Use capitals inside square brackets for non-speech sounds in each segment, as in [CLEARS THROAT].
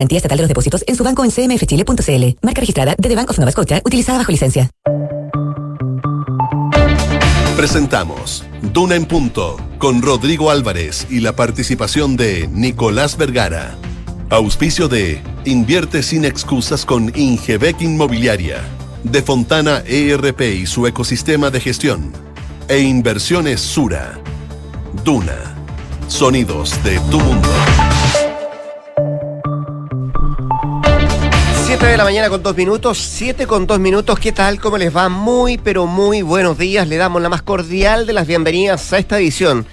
Garantía de los depósitos en su banco en cmfchile.cl. Marca registrada de The Bank of Nova Scotia, utilizada bajo licencia. Presentamos Duna en Punto con Rodrigo Álvarez y la participación de Nicolás Vergara. Auspicio de Invierte sin excusas con Ingebec Inmobiliaria, de Fontana ERP y su ecosistema de gestión, e Inversiones Sura. Duna. Sonidos de tu mundo. 7 de la mañana con dos minutos, 7 con dos minutos, ¿qué tal? ¿Cómo les va? Muy, pero muy buenos días. Le damos la más cordial de las bienvenidas a esta edición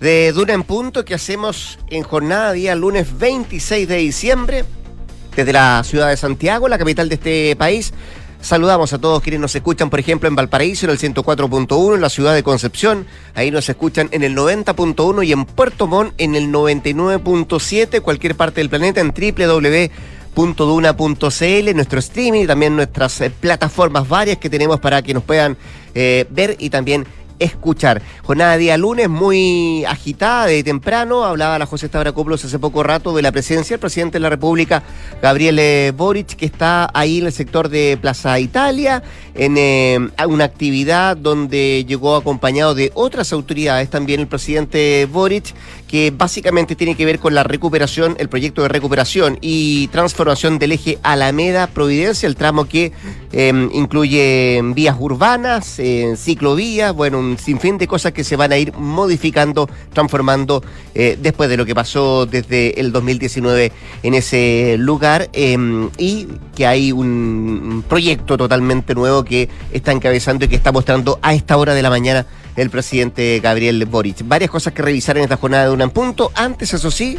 de Duna en Punto que hacemos en jornada día lunes 26 de diciembre desde la ciudad de Santiago, la capital de este país. Saludamos a todos quienes nos escuchan, por ejemplo, en Valparaíso en el 104.1, en la ciudad de Concepción, ahí nos escuchan en el 90.1 y en Puerto Montt en el 99.7, cualquier parte del planeta en www .duna.cl, nuestro streaming y también nuestras eh, plataformas varias que tenemos para que nos puedan eh, ver y también escuchar. Jornada de día lunes muy agitada de temprano. Hablaba la José Stavrakopoulos hace poco rato de la presencia del presidente de la República, Gabriel eh, Boric, que está ahí en el sector de Plaza Italia, en eh, una actividad donde llegó acompañado de otras autoridades, también el presidente Boric, que básicamente tiene que ver con la recuperación, el proyecto de recuperación y transformación del eje Alameda-Providencia, el tramo que eh, incluye vías urbanas, ciclovías, bueno, un sin fin de cosas que se van a ir modificando, transformando eh, después de lo que pasó desde el 2019 en ese lugar em, y que hay un proyecto totalmente nuevo que está encabezando y que está mostrando a esta hora de la mañana el presidente Gabriel Boric. Varias cosas que revisar en esta jornada de un punto. Antes, eso sí,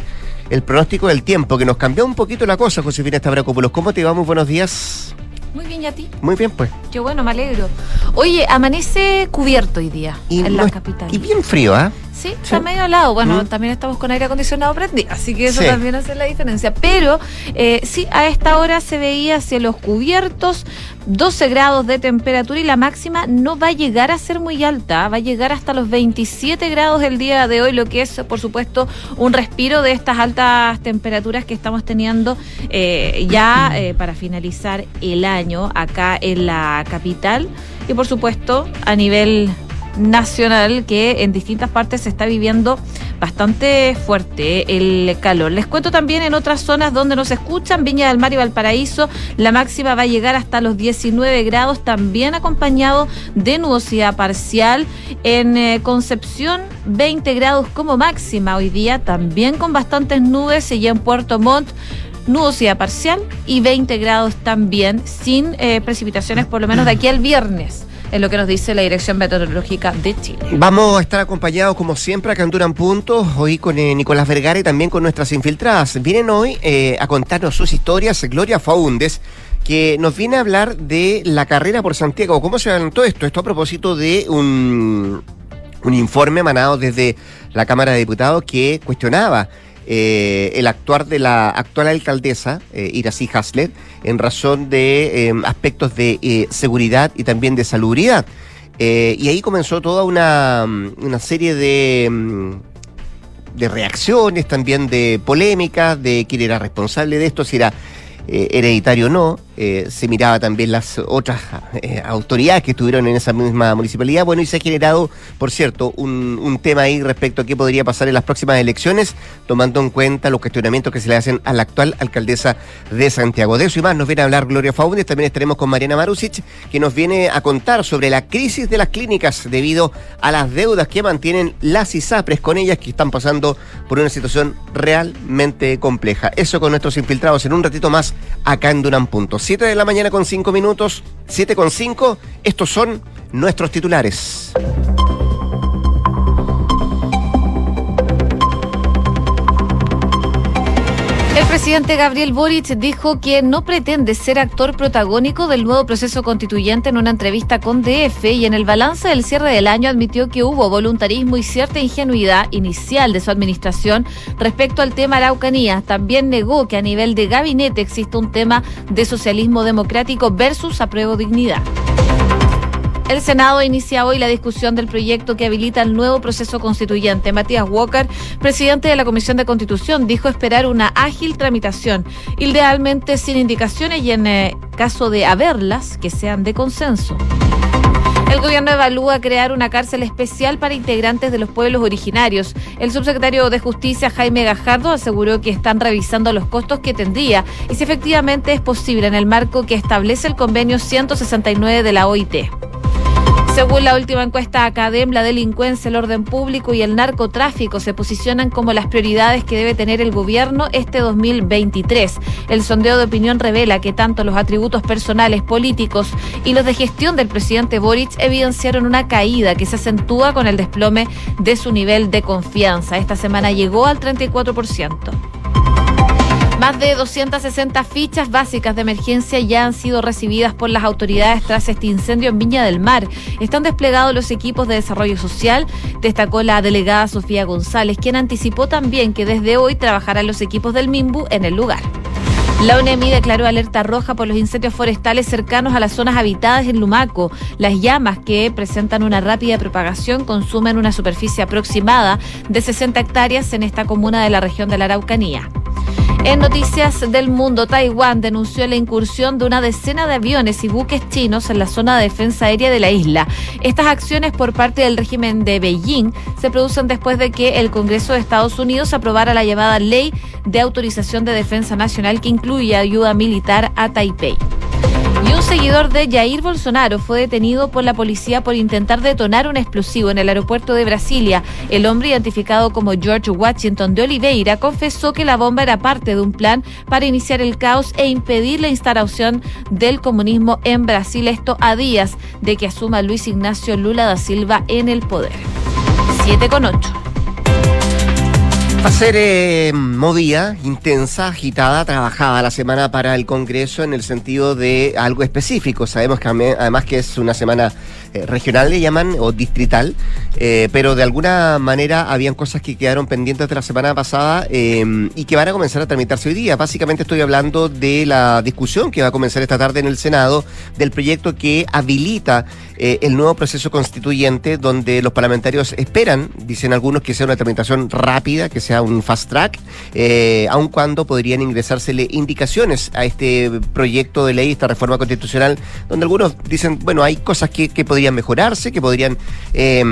el pronóstico del tiempo, que nos cambió un poquito la cosa, Josefina Stavrakopoulos. ¿Cómo te va? Muy buenos días. Muy bien, ¿y a ti? Muy bien, pues. Qué bueno, me alegro. Oye, amanece cubierto hoy día en la capital. Y bien frío, ¿ah? Sí, está medio lado. Bueno, mm. también estamos con aire acondicionado prendido, así que eso también hace la diferencia. Pero eh, sí, a esta hora se veía cielos cubiertos, 12 grados de temperatura y la máxima no va a llegar a ser muy alta, va a llegar hasta los 27 grados el día de hoy, lo que es, por supuesto, un respiro de estas altas temperaturas que estamos teniendo eh, ya eh, para finalizar el año acá en la capital. Y, por supuesto, a nivel nacional que en distintas partes se está viviendo bastante fuerte el calor. Les cuento también en otras zonas donde nos escuchan, Viña del Mar y Valparaíso, la máxima va a llegar hasta los 19 grados, también acompañado de nubosidad parcial. En eh, Concepción, 20 grados como máxima hoy día, también con bastantes nubes y en Puerto Montt nubosidad parcial y 20 grados también sin eh, precipitaciones por lo menos de aquí al viernes es lo que nos dice la Dirección Meteorológica de Chile. Vamos a estar acompañados, como siempre, acá en Duran Puntos, hoy con eh, Nicolás Vergara y también con nuestras infiltradas. Vienen hoy eh, a contarnos sus historias Gloria Faundes, que nos viene a hablar de la carrera por Santiago. ¿Cómo se todo esto? Esto a propósito de un, un informe emanado desde la Cámara de Diputados que cuestionaba eh, el actuar de la actual alcaldesa, eh, Iracy Hasler, en razón de eh, aspectos de eh, seguridad y también de salubridad. y ahí comenzó toda una, una serie de, mm, de reacciones, también de polémicas, de quién era responsable de esto, si era hereditario o no. Eh, se miraba también las otras eh, autoridades que estuvieron en esa misma municipalidad. Bueno, y se ha generado, por cierto, un, tema ahí respecto a qué podría pasar en las próximas elecciones, tomando en cuenta los cuestionamientos que se le hacen a la actual alcaldesa de Santiago. De eso y más nos viene a hablar Gloria Faundes. También estaremos con Mariana Marusic, que nos viene a contar sobre la crisis de las clínicas debido a las deudas que mantienen las ISAPRES con ellas, que están pasando por una situación realmente compleja. Eso con nuestros infiltrados en un ratito más acá en Duran Puntos. 7 de la mañana con 5 minutos, 7 con 5. Estos son nuestros titulares. El presidente Gabriel Boric dijo que no pretende ser actor protagónico del nuevo proceso constituyente en una entrevista con DF y en el balance del cierre del año admitió que hubo voluntarismo y cierta ingenuidad inicial de su administración respecto al tema Araucanía. También negó que a nivel de gabinete existe un tema de socialismo democrático versus apruebo dignidad. El Senado inicia hoy la discusión del proyecto que habilita el nuevo proceso constituyente. Matías Walker, presidente de la Comisión de Constitución, dijo esperar una ágil tramitación, idealmente sin indicaciones y en eh, caso de haberlas, que sean de consenso. El gobierno evalúa crear una cárcel especial para integrantes de los pueblos originarios. El subsecretario de Justicia, Jaime Gajardo, aseguró que están revisando los costos que tendría y si efectivamente es posible en el marco que establece el convenio 169 de la OIT. Según la última encuesta Academ, la delincuencia, el orden público y el narcotráfico se posicionan como las prioridades que debe tener el gobierno este 2023. El sondeo de opinión revela que tanto los atributos personales, políticos y los de gestión del presidente Boric evidenciaron una caída que se acentúa con el desplome de su nivel de confianza. Esta semana llegó al 34%. Más de 260 fichas básicas de emergencia ya han sido recibidas por las autoridades tras este incendio en Viña del Mar. Están desplegados los equipos de desarrollo social, destacó la delegada Sofía González, quien anticipó también que desde hoy trabajarán los equipos del MIMBU en el lugar. La UNEMI declaró alerta roja por los incendios forestales cercanos a las zonas habitadas en Lumaco. Las llamas que presentan una rápida propagación consumen una superficie aproximada de 60 hectáreas en esta comuna de la región de la Araucanía. En noticias del mundo, Taiwán denunció la incursión de una decena de aviones y buques chinos en la zona de defensa aérea de la isla. Estas acciones por parte del régimen de Beijing se producen después de que el Congreso de Estados Unidos aprobara la llamada Ley de Autorización de Defensa Nacional que incluye ayuda militar a Taipei. Y un seguidor de Jair Bolsonaro fue detenido por la policía por intentar detonar un explosivo en el aeropuerto de Brasilia. El hombre, identificado como George Washington de Oliveira, confesó que la bomba era parte de un plan para iniciar el caos e impedir la instalación del comunismo en Brasil. Esto a días de que asuma Luis Ignacio Lula da Silva en el poder. 7 con 8. Va a ser eh, movida, intensa, agitada, trabajada la semana para el Congreso en el sentido de algo específico. Sabemos que además que es una semana eh, regional, le llaman, o distrital, eh, pero de alguna manera habían cosas que quedaron pendientes de la semana pasada y que van a comenzar a tramitarse hoy día. Básicamente estoy hablando de la discusión que va a comenzar esta tarde en el Senado del proyecto que habilita el nuevo proceso constituyente donde los parlamentarios esperan, dicen algunos, que sea una tramitación rápida, que sea un fast track, eh, aun cuando podrían ingresársele indicaciones a este proyecto de ley, esta reforma constitucional, donde algunos dicen, bueno, hay cosas que, podrían mejorarse, que podrían eh,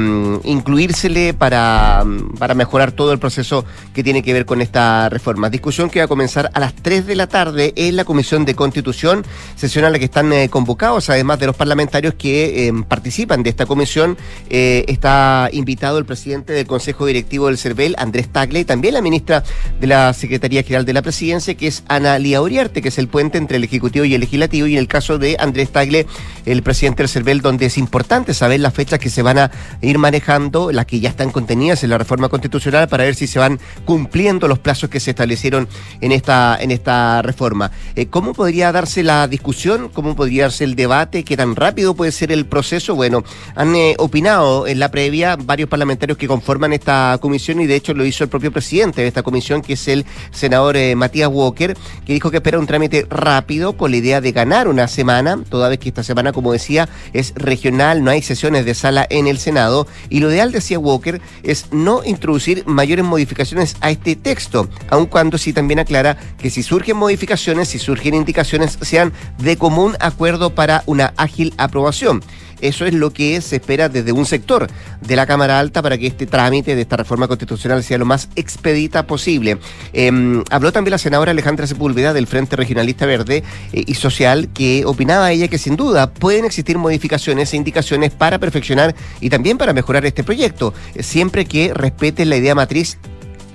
incluírsele para, para mejorar todo el proceso que tiene que ver con esta reforma. Discusión que va a comenzar a las 3 de la tarde en la Comisión de Constitución, sesión a la que están eh, convocados, además de los parlamentarios que em, participan de esta comisión, eh, está invitado el presidente del Consejo Directivo del CERVEL, Andrés Tagle, también la ministra de la Secretaría General de la Presidencia, que es Ana Lía Uriarte, que es el puente entre el Ejecutivo y el Legislativo, y en el caso de Andrés Tagle, el presidente del CERVEL, donde es importante saber las fechas que se van a ir manejando, las que ya están contenidas en la reforma constitucional, para ver si se van cumpliendo los plazos que se establecieron en esta, en esta reforma. Eh, ¿Cómo podría darse la discusión? ¿Cómo podría darse el debate? ¿Qué tan rápido puede ser el proceso? Bueno, han eh, opinado en la previa varios parlamentarios que conforman esta comisión y de hecho lo hizo el propio presidente de esta comisión, que es el senador eh, Matías Walker, que dijo que espera un trámite rápido con la idea de ganar una semana, toda vez que esta semana, como decía, es regional, no hay sesiones de sala en el Senado. Y lo ideal, decía Walker, es no introducir mayores modificaciones a este texto, aun cuando sí también aclara que si surgen modificaciones, si surgen indicaciones, sean de común acuerdo para una ágil aprobación. Eso es lo que se espera desde un sector de la Cámara Alta para que este trámite de esta reforma constitucional sea lo más expedita posible. Em, habló también la senadora Alejandra Sepúlveda del Frente Regionalista Verde eh, y Social, que opinaba ella que sin duda pueden existir modificaciones e indicaciones para perfeccionar y también para mejorar este proyecto, siempre que respete la idea matriz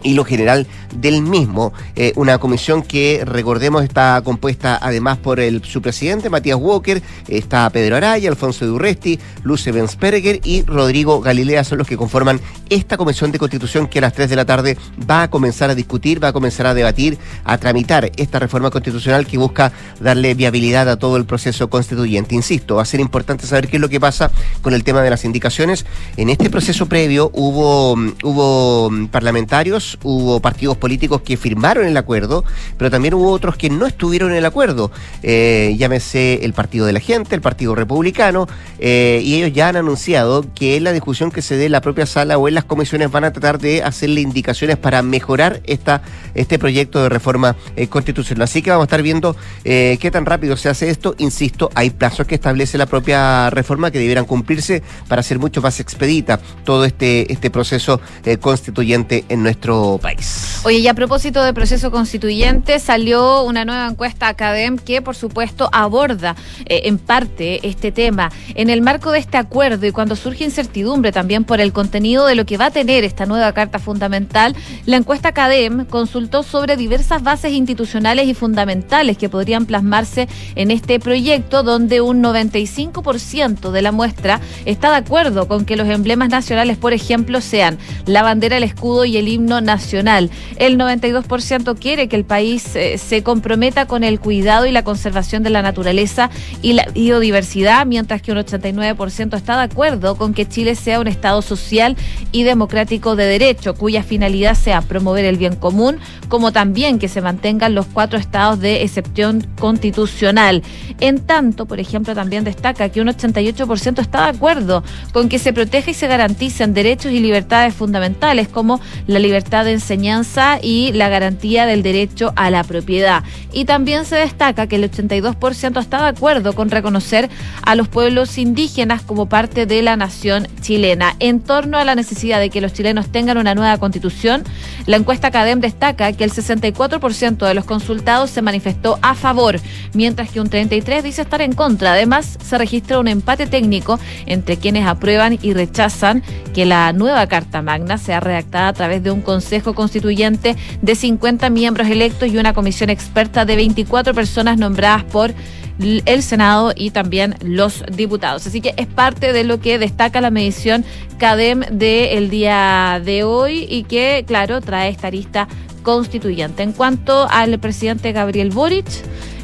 y lo general del mismo. Eh, una comisión que, recordemos, está compuesta además por el, su presidente, Matías Walker, está Pedro Araya, Alfonso Durresti, Luce Bensperger y Rodrigo Galilea, son los que conforman esta comisión de constitución que a las 3 de la tarde va a comenzar a discutir, va a comenzar a debatir, a tramitar esta reforma constitucional que busca darle viabilidad a todo el proceso constituyente. Insisto, va a ser importante saber qué es lo que pasa con el tema de las indicaciones. En este proceso previo hubo, hubo parlamentarios hubo partidos políticos que firmaron el acuerdo, pero también hubo otros que no estuvieron en el acuerdo. Eh, llámese el Partido de la Gente, el Partido Republicano, eh, y ellos ya han anunciado que en la discusión que se dé en la propia sala o en las comisiones van a tratar de hacerle indicaciones para mejorar esta, este proyecto de reforma eh, constitucional. Así que vamos a estar viendo qué tan rápido se hace esto. Insisto, hay plazos que establece la propia reforma que debieran cumplirse para hacer mucho más expedita todo este, este proceso constituyente en nuestro país. Oye, y a propósito de proceso constituyente, salió una nueva encuesta Academ que, por supuesto, aborda eh, en parte este tema. En el marco de este acuerdo y cuando surge incertidumbre también por el contenido de lo que va a tener esta nueva Carta Fundamental, la encuesta Academ consultó sobre diversas bases institucionales y fundamentales que podrían plasmarse en este proyecto, donde un 95% de la muestra está de acuerdo con que los emblemas nacionales, por ejemplo, sean la bandera, el escudo y el himno nacional. El 92% quiere que el país eh, se comprometa con el cuidado y la conservación de la naturaleza y la biodiversidad, mientras que un 89% está de acuerdo con que Chile sea un Estado social y democrático de derecho, cuya finalidad sea promover el bien común, como también que se mantengan los cuatro estados de excepción constitucional. En tanto, por ejemplo, también destaca que un 88% está de acuerdo con que se proteja y se garanticen derechos y libertades fundamentales como la libertad de enseñanza y la garantía del derecho a la propiedad. Y también se destaca que el 82% está de acuerdo con reconocer a los pueblos indígenas como parte de la nación chilena. En torno a la necesidad de que los chilenos tengan una nueva constitución, la encuesta CADEM destaca que el 64% de los consultados se manifestó a favor, mientras que un 33% dice estar en contra. Además, se registra un empate técnico entre quienes aprueban y rechazan que la nueva Carta Magna sea redactada a través de un Consejo Constituyente de 50 miembros electos y una comisión experta de 24 personas nombradas por el Senado y también los diputados. Así que es parte de lo que destaca la medición CADEM del día de hoy y que, claro, trae esta lista constituyente. En cuanto al presidente Gabriel Boric,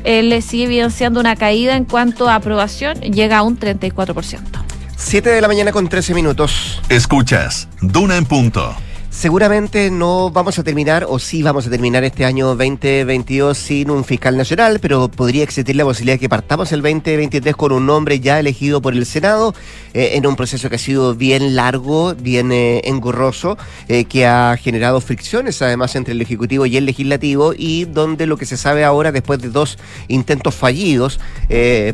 le sigue evidenciando una caída en cuanto a aprobación, llega a un 34%. 7 de la mañana con 13 minutos. Escuchas, Duna en punto. Seguramente no vamos a terminar, o sí vamos a terminar este año 2022 sin un fiscal nacional, pero podría existir la posibilidad de que partamos el 2023 con un nombre ya elegido por el Senado, eh, en un proceso que ha sido bien largo, bien eh, engorroso, eh, que ha generado fricciones además entre el Ejecutivo y el Legislativo, y donde lo que se sabe ahora, después de dos intentos fallidos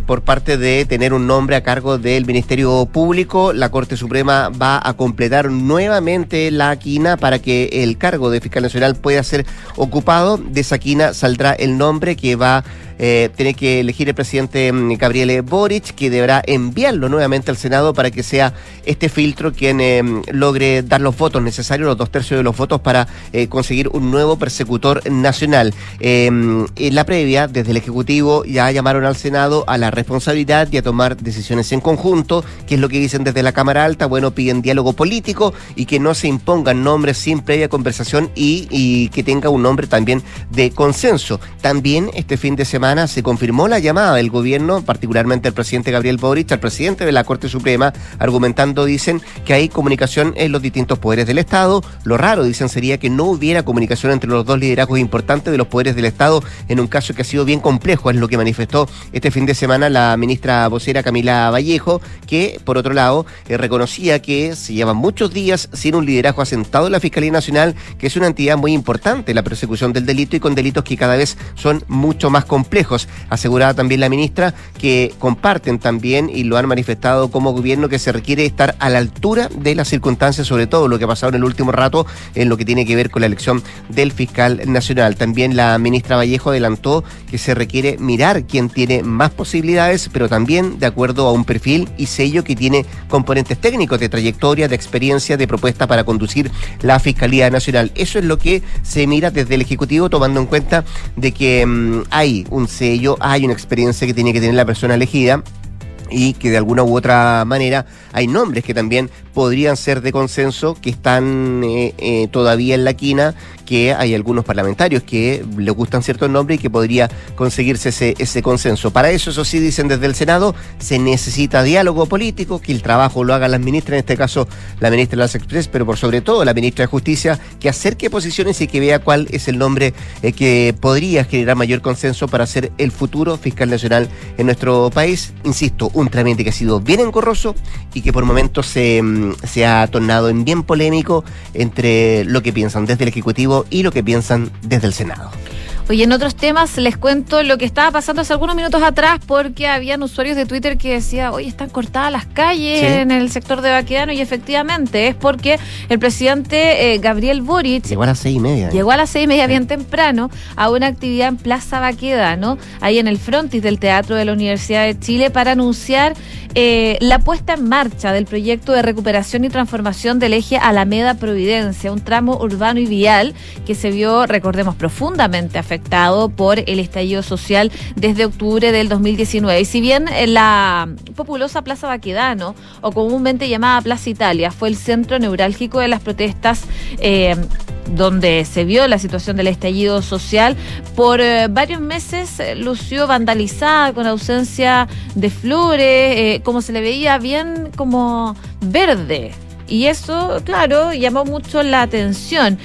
por parte de tener un nombre a cargo del Ministerio Público, la Corte Suprema va a completar nuevamente la quina para que el cargo de fiscal nacional pueda ser ocupado. De esa quina saldrá el nombre que va eh, tiene que elegir el presidente mm, Gabriel Boric, que deberá enviarlo nuevamente al Senado para que sea este filtro quien eh, logre dar los votos necesarios, los dos tercios de los votos para eh, conseguir un nuevo persecutor nacional. en la previa, desde el Ejecutivo, ya llamaron al Senado a la responsabilidad y a tomar decisiones en conjunto, que es lo que dicen desde la Cámara Alta. Bueno, piden diálogo político y que no se impongan nombres sin previa conversación y, y que tenga un nombre también de consenso. También este fin de semana se confirmó la llamada del gobierno, particularmente el presidente Gabriel Boric, al presidente de la Corte Suprema, argumentando, dicen, que hay comunicación en los distintos poderes del Estado. Lo raro, dicen, sería que no hubiera comunicación entre los dos liderazgos importantes de los poderes del Estado en un caso que ha sido bien complejo, es lo que manifestó este fin de semana la ministra vocera Camila Vallejo, que, por otro lado, eh, reconocía que se llevan muchos días sin un liderazgo asentado en la Fiscalía Nacional, que es una entidad muy importante en la persecución del delito y con delitos que cada vez son mucho más complejos Aseguraba también la ministra que comparten también y lo han manifestado como gobierno que se requiere estar a la altura de las circunstancias, sobre todo lo que ha pasado en el último rato en lo que tiene que ver con la elección del fiscal nacional. También la ministra Vallejo adelantó que se requiere mirar quién tiene más posibilidades, pero también de acuerdo a un perfil y sello que tiene componentes técnicos de trayectoria, de experiencia, de propuesta para conducir la Fiscalía Nacional. Eso es lo que se mira desde el Ejecutivo, tomando en cuenta de que mm, hay un sello, hay una experiencia que tiene que tener la persona elegida y que de alguna u otra manera hay nombres que también podrían ser de consenso, que están eh, eh, todavía en la quina, que hay algunos parlamentarios que le gustan ciertos nombres y que podría conseguirse ese, consenso. Para eso, eso sí, dicen desde el Senado, se necesita diálogo político, que el trabajo lo hagan las ministras, en este caso la ministra de las Express, pero por sobre todo la ministra de Justicia, que acerque posiciones y que vea cuál es el nombre eh, que podría generar mayor consenso para ser el futuro fiscal nacional en nuestro país. Insisto, un trámite que ha sido bien engorroso y que por momentos se, mm, se ha tornado en bien polémico entre lo que piensan desde el Ejecutivo y lo que piensan desde el Senado. Oye, en otros temas les cuento lo que estaba pasando hace algunos minutos atrás porque habían usuarios de Twitter que decían, oye, están cortadas las calles en el sector de Baquedano y efectivamente es porque el presidente eh, Gabriel Boric... Llegó a las seis y media. Llegó a las seis y media bien temprano a una actividad en Plaza Baquedano, ahí en el frontis del Teatro de la Universidad de Chile, para anunciar eh, la puesta en marcha del proyecto de recuperación y transformación del eje Alameda Providencia, un tramo urbano y vial que se vio, recordemos, profundamente afectado por el estallido social desde octubre del 2019. Y si bien la populosa Plaza Baquedano, o comúnmente llamada Plaza Italia, fue el centro neurálgico de las protestas, eh, donde se vio la situación del estallido social, por eh, varios meses eh, lució vandalizada, con ausencia de flores, como se le veía bien como verde. Y eso, claro, llamó mucho la atención.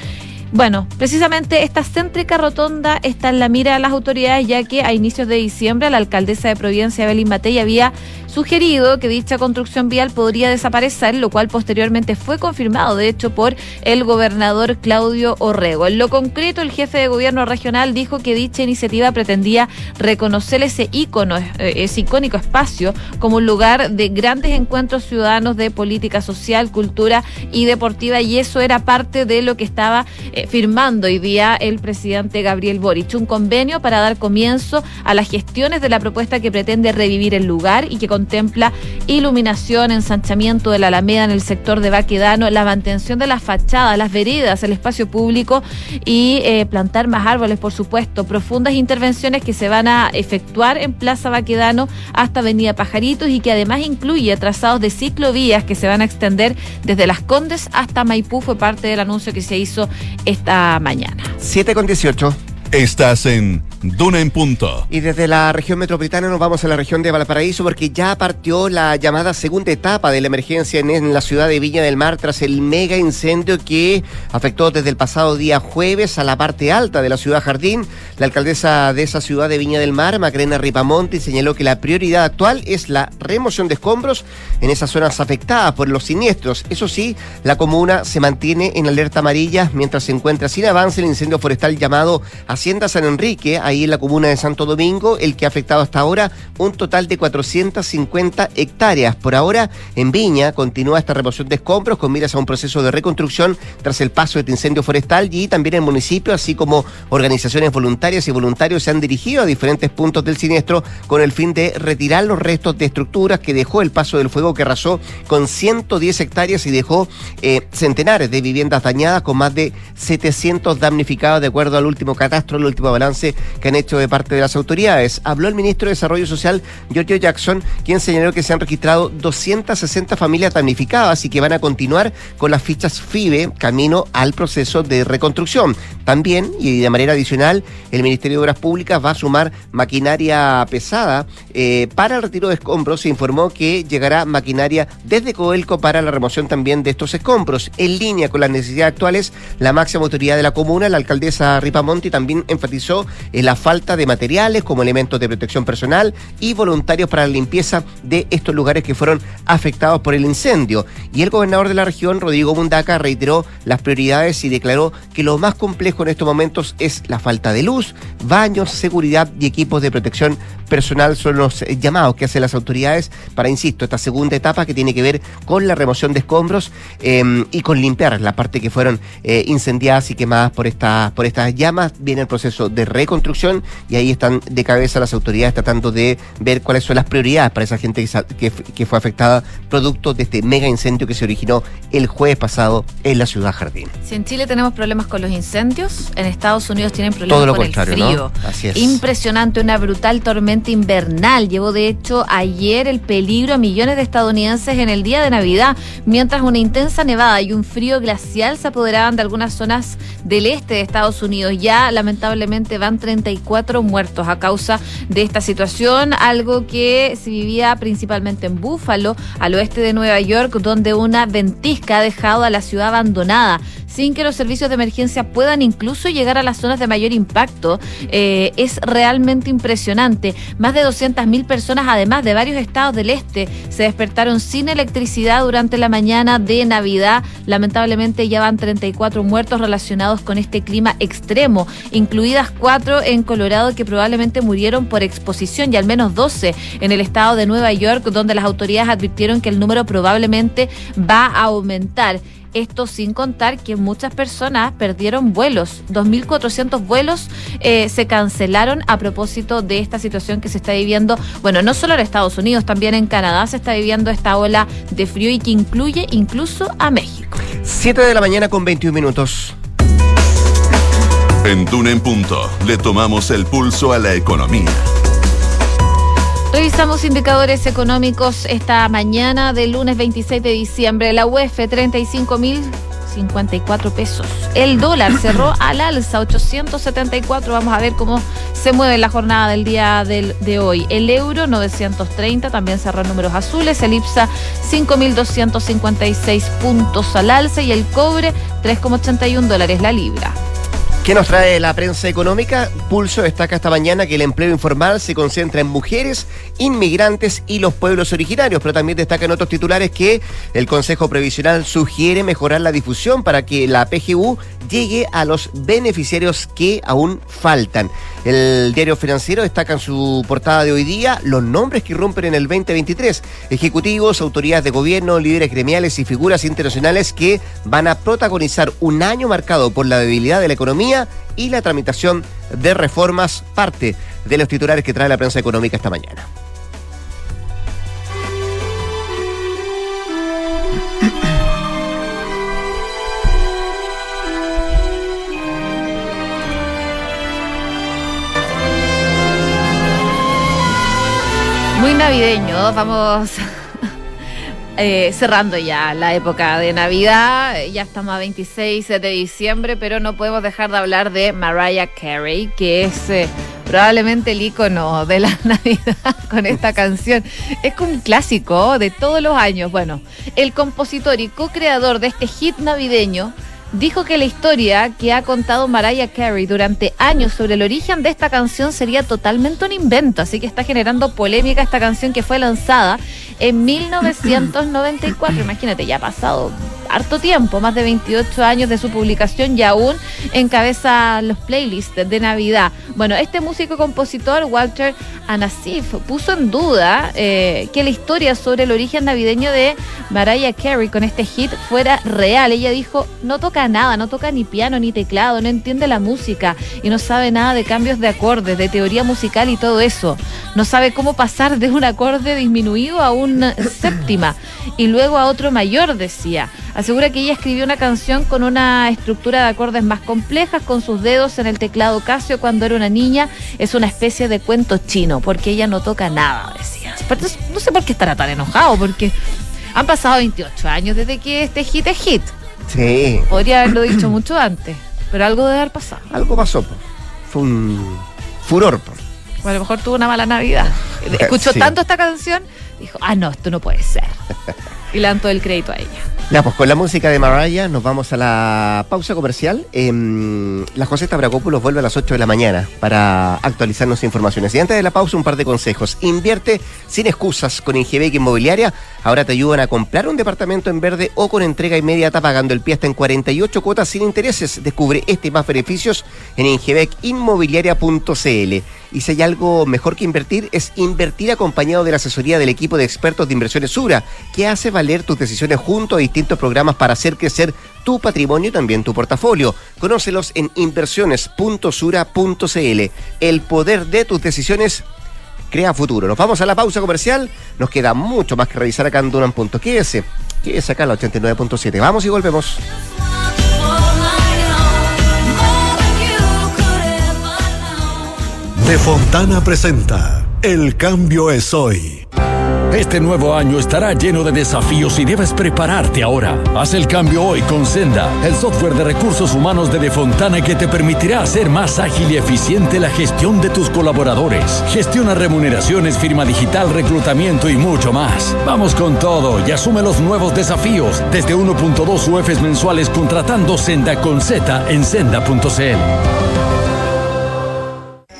Bueno, precisamente esta céntrica rotonda está en la mira de las autoridades, ya que a inicios de diciembre la alcaldesa de Providencia, Belín Matei, había sugerido que dicha construcción vial podría desaparecer, lo cual posteriormente fue confirmado, de hecho, por el gobernador Claudio Orrego. En lo concreto, el jefe de gobierno regional dijo que dicha iniciativa pretendía reconocer ese eh, ese icónico espacio como un lugar de grandes encuentros ciudadanos de política social, cultura y deportiva, y eso era parte de lo que estaba eh, firmando hoy día el presidente Gabriel Boric, un convenio para dar comienzo a las gestiones de la propuesta que pretende revivir el lugar y que con contempla iluminación, ensanchamiento de la Alameda en el sector de Baquedano, la mantención de las fachadas, las veredas, el espacio público y eh, plantar más árboles, por supuesto. Profundas intervenciones que se van a efectuar en Plaza Baquedano hasta Avenida Pajaritos y que además incluye trazados de ciclovías que se van a extender desde Las Condes hasta Maipú. Fue parte del anuncio que se hizo esta mañana. 7 con 18. Estás en Duna en Punto. Y desde la región metropolitana nos vamos a la región de Valparaíso porque ya partió la llamada segunda etapa de la emergencia en, la ciudad de Viña del Mar tras el mega incendio que afectó desde el pasado día jueves a la parte alta de la ciudad Jardín. La alcaldesa de esa ciudad de Viña del Mar, Macarena Ripamonti, señaló que la prioridad actual es la remoción de escombros en esas zonas afectadas por los siniestros. Eso sí, la comuna se mantiene en alerta amarilla mientras se encuentra sin avance el incendio forestal llamado Hacienda San Enrique ahí en la comuna de Santo Domingo, el que ha afectado hasta ahora un total de 450 hectáreas. Por ahora, en Viña continúa esta remoción de escombros con miras a un proceso de reconstrucción tras el paso de este incendio forestal y también el municipio, así como organizaciones voluntarias y voluntarios se han dirigido a diferentes puntos del siniestro con el fin de retirar los restos de estructuras que dejó el paso del fuego que arrasó con 110 hectáreas y dejó eh, centenares de viviendas dañadas con más de 700 damnificados de acuerdo al último catastro, el último balance que han hecho de parte de las autoridades. Habló el ministro de Desarrollo Social, Giorgio Jackson, quien señaló que se han registrado 260 familias damnificadas y que van a continuar con las fichas FIBE camino al proceso de reconstrucción. También, y de manera adicional, el Ministerio de Obras Públicas va a sumar maquinaria pesada eh, para el retiro de escombros. Se informó que llegará maquinaria desde Coelco para la remoción también de estos escombros. En línea con las necesidades actuales, la máxima autoridad de la comuna, la alcaldesa Ripamonti, también enfatizó en la falta de materiales como elementos de protección personal y voluntarios para la limpieza de estos lugares que fueron afectados por el incendio. Y el gobernador de la región, Rodrigo Mundaca, reiteró las prioridades y declaró que lo más complejo en estos momentos es la falta de luz, baños, seguridad y equipos de protección personal son los eh, llamados que hacen las autoridades para, insisto, esta segunda etapa que tiene que ver con la remoción de escombros em, y con limpiar la parte que fueron eh, incendiadas y quemadas por, esta, por estas llamas. Viene el proceso de reconstrucción y ahí están de cabeza las autoridades tratando de ver cuáles son las prioridades para esa gente que, que fue afectada producto de este mega incendio que se originó el jueves pasado en la ciudad Jardín. Si en Chile tenemos problemas con los incendios, en Estados Unidos tienen problemas con el frío. Así es. Impresionante, una brutal tormenta invernal. Llevó de hecho ayer el peligro a millones de estadounidenses en el día de Navidad, mientras una intensa nevada y un frío glacial se apoderaban de algunas zonas del este de Estados Unidos. Ya lamentablemente van 34 muertos a causa de esta situación, algo que se vivía principalmente en Búfalo, al oeste de Nueva York, donde una ventisca ha dejado a la ciudad abandonada sin que los servicios de emergencia puedan incluso llegar a las zonas de mayor impacto, eh, es realmente impresionante. Más de 200.000 personas, además de varios estados del este, se despertaron sin electricidad durante la mañana de Navidad. Lamentablemente ya van 34 muertos relacionados con este clima extremo, incluidas cuatro en Colorado que probablemente murieron por exposición y al menos 12 en el estado de Nueva York, donde las autoridades advirtieron que el número probablemente va a aumentar. Esto sin contar que muchas personas perdieron vuelos. 2.400 vuelos eh, se cancelaron a propósito de esta situación que se está viviendo, bueno, no solo en Estados Unidos, también en Canadá se está viviendo esta ola de frío y que incluye incluso a México. 7 de la mañana con 21 minutos. En Dune en Punto le tomamos el pulso a la economía. Revisamos indicadores económicos esta mañana del lunes 26 de diciembre. La UEF 35.054 pesos. El dólar cerró [CLEARS THROAT] al alza 874. Vamos a ver cómo se mueve la jornada del día de hoy. El euro 930 también cerró en números azules. El IPSA 5.256 puntos al alza y el cobre 3,81 dólares la libra. ¿Qué nos trae la prensa económica? Pulso destaca esta mañana que el empleo informal se concentra en mujeres, inmigrantes y los pueblos originarios, pero también destaca en otros titulares que el Consejo Previsional sugiere mejorar la difusión para que la PGU llegue a los beneficiarios que aún faltan. El diario financiero destaca en su portada de hoy día los nombres que irrumpen en el 2023. Ejecutivos, autoridades de gobierno, líderes gremiales y figuras internacionales que van a protagonizar un año marcado por la debilidad de la economía y la tramitación de reformas, parte de los titulares que trae la prensa económica esta mañana. Navideño, vamos [LAUGHS] eh, cerrando ya la época de Navidad, ya estamos a 26 de diciembre, pero no podemos dejar de hablar de Mariah Carey, que es eh, probablemente el icono de la [LAUGHS] Navidad con esta canción. Es un clásico de todos los años. Bueno, el compositor y co-creador de este hit navideño dijo que la historia que ha contado Mariah Carey durante años sobre el origen de esta canción sería totalmente un invento, así que está generando polémica esta canción que fue lanzada en [CLEARS THROAT] 1994. Imagínate, ya ha pasado harto tiempo, más de 28 años de su publicación y aún encabeza los playlists de Navidad. Bueno, este músico compositor, Walter Anasif, puso en duda eh, que la historia sobre el origen navideño de Mariah Carey con este hit fuera real. Ella dijo, no toca nada, no toca ni piano ni teclado, no entiende la música y no sabe nada de cambios de acordes, de teoría musical y todo eso. No sabe cómo pasar de un acorde disminuido a una séptima y luego a otro mayor, decía. Asegura que ella escribió una canción con una estructura de acordes más complejas, con sus dedos en el teclado Casio cuando era una niña. Es una especie de cuento chino, porque ella no toca nada, decía. No sé por qué estará tan enojado, porque han pasado 28 años desde que este hit es hit. Sí. Podría haberlo dicho mucho antes, pero algo debe haber pasado. Algo pasó, fue un furor. a lo mejor tuvo una mala Navidad. [LAUGHS] Escuchó tanto esta canción, dijo, ah, no, esto no puede ser. [LAUGHS] Y le dan todo el crédito a ella. Ya, pues con la música de Mariah nos vamos a la pausa comercial. Em, la José Tabracópulos vuelve a las 8 de la mañana para actualizarnos informaciones. Y antes de la pausa, un par de consejos. Invierte sin excusas con Ingebec Inmobiliaria. Ahora te ayudan a comprar un departamento en verde o con entrega inmediata pagando el pie hasta en 48 cuotas sin intereses. Descubre este más beneficios en ingebecinmobiliaria.cl. Y si hay algo mejor que invertir, es invertir acompañado de la asesoría del equipo de expertos de inversiones Sura, que hace valer tus decisiones junto a distintos programas para hacer crecer tu patrimonio y también tu portafolio. Conócelos en inversiones.sura.cl. El poder de tus decisiones crea futuro. Nos vamos a la pausa comercial. Nos queda mucho más que revisar acá en Dunan. Quédese, quédese acá la 89.7. Vamos y volvemos. De Fontana presenta El cambio es hoy. Este nuevo año estará lleno de desafíos y debes prepararte ahora. Haz el cambio hoy con Senda, el software de recursos humanos de Defontana que te permitirá hacer más ágil y eficiente la gestión de tus colaboradores. Gestiona remuneraciones, firma digital, reclutamiento y mucho más. Vamos con todo y asume los nuevos desafíos desde 1.2 UFs mensuales contratando Senda con Z en senda.cl.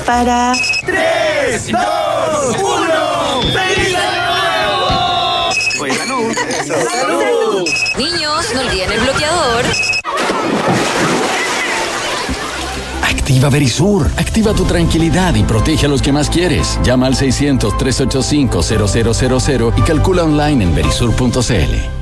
para... ¡Tres, dos, uno! ¡Feliz año nuevo! salud. ¡Salud! Niños, no olviden el bloqueador. Activa Verisur. Activa tu tranquilidad y protege a los que más quieres. Llama al 600-385-0000 y calcula online en verisur.cl.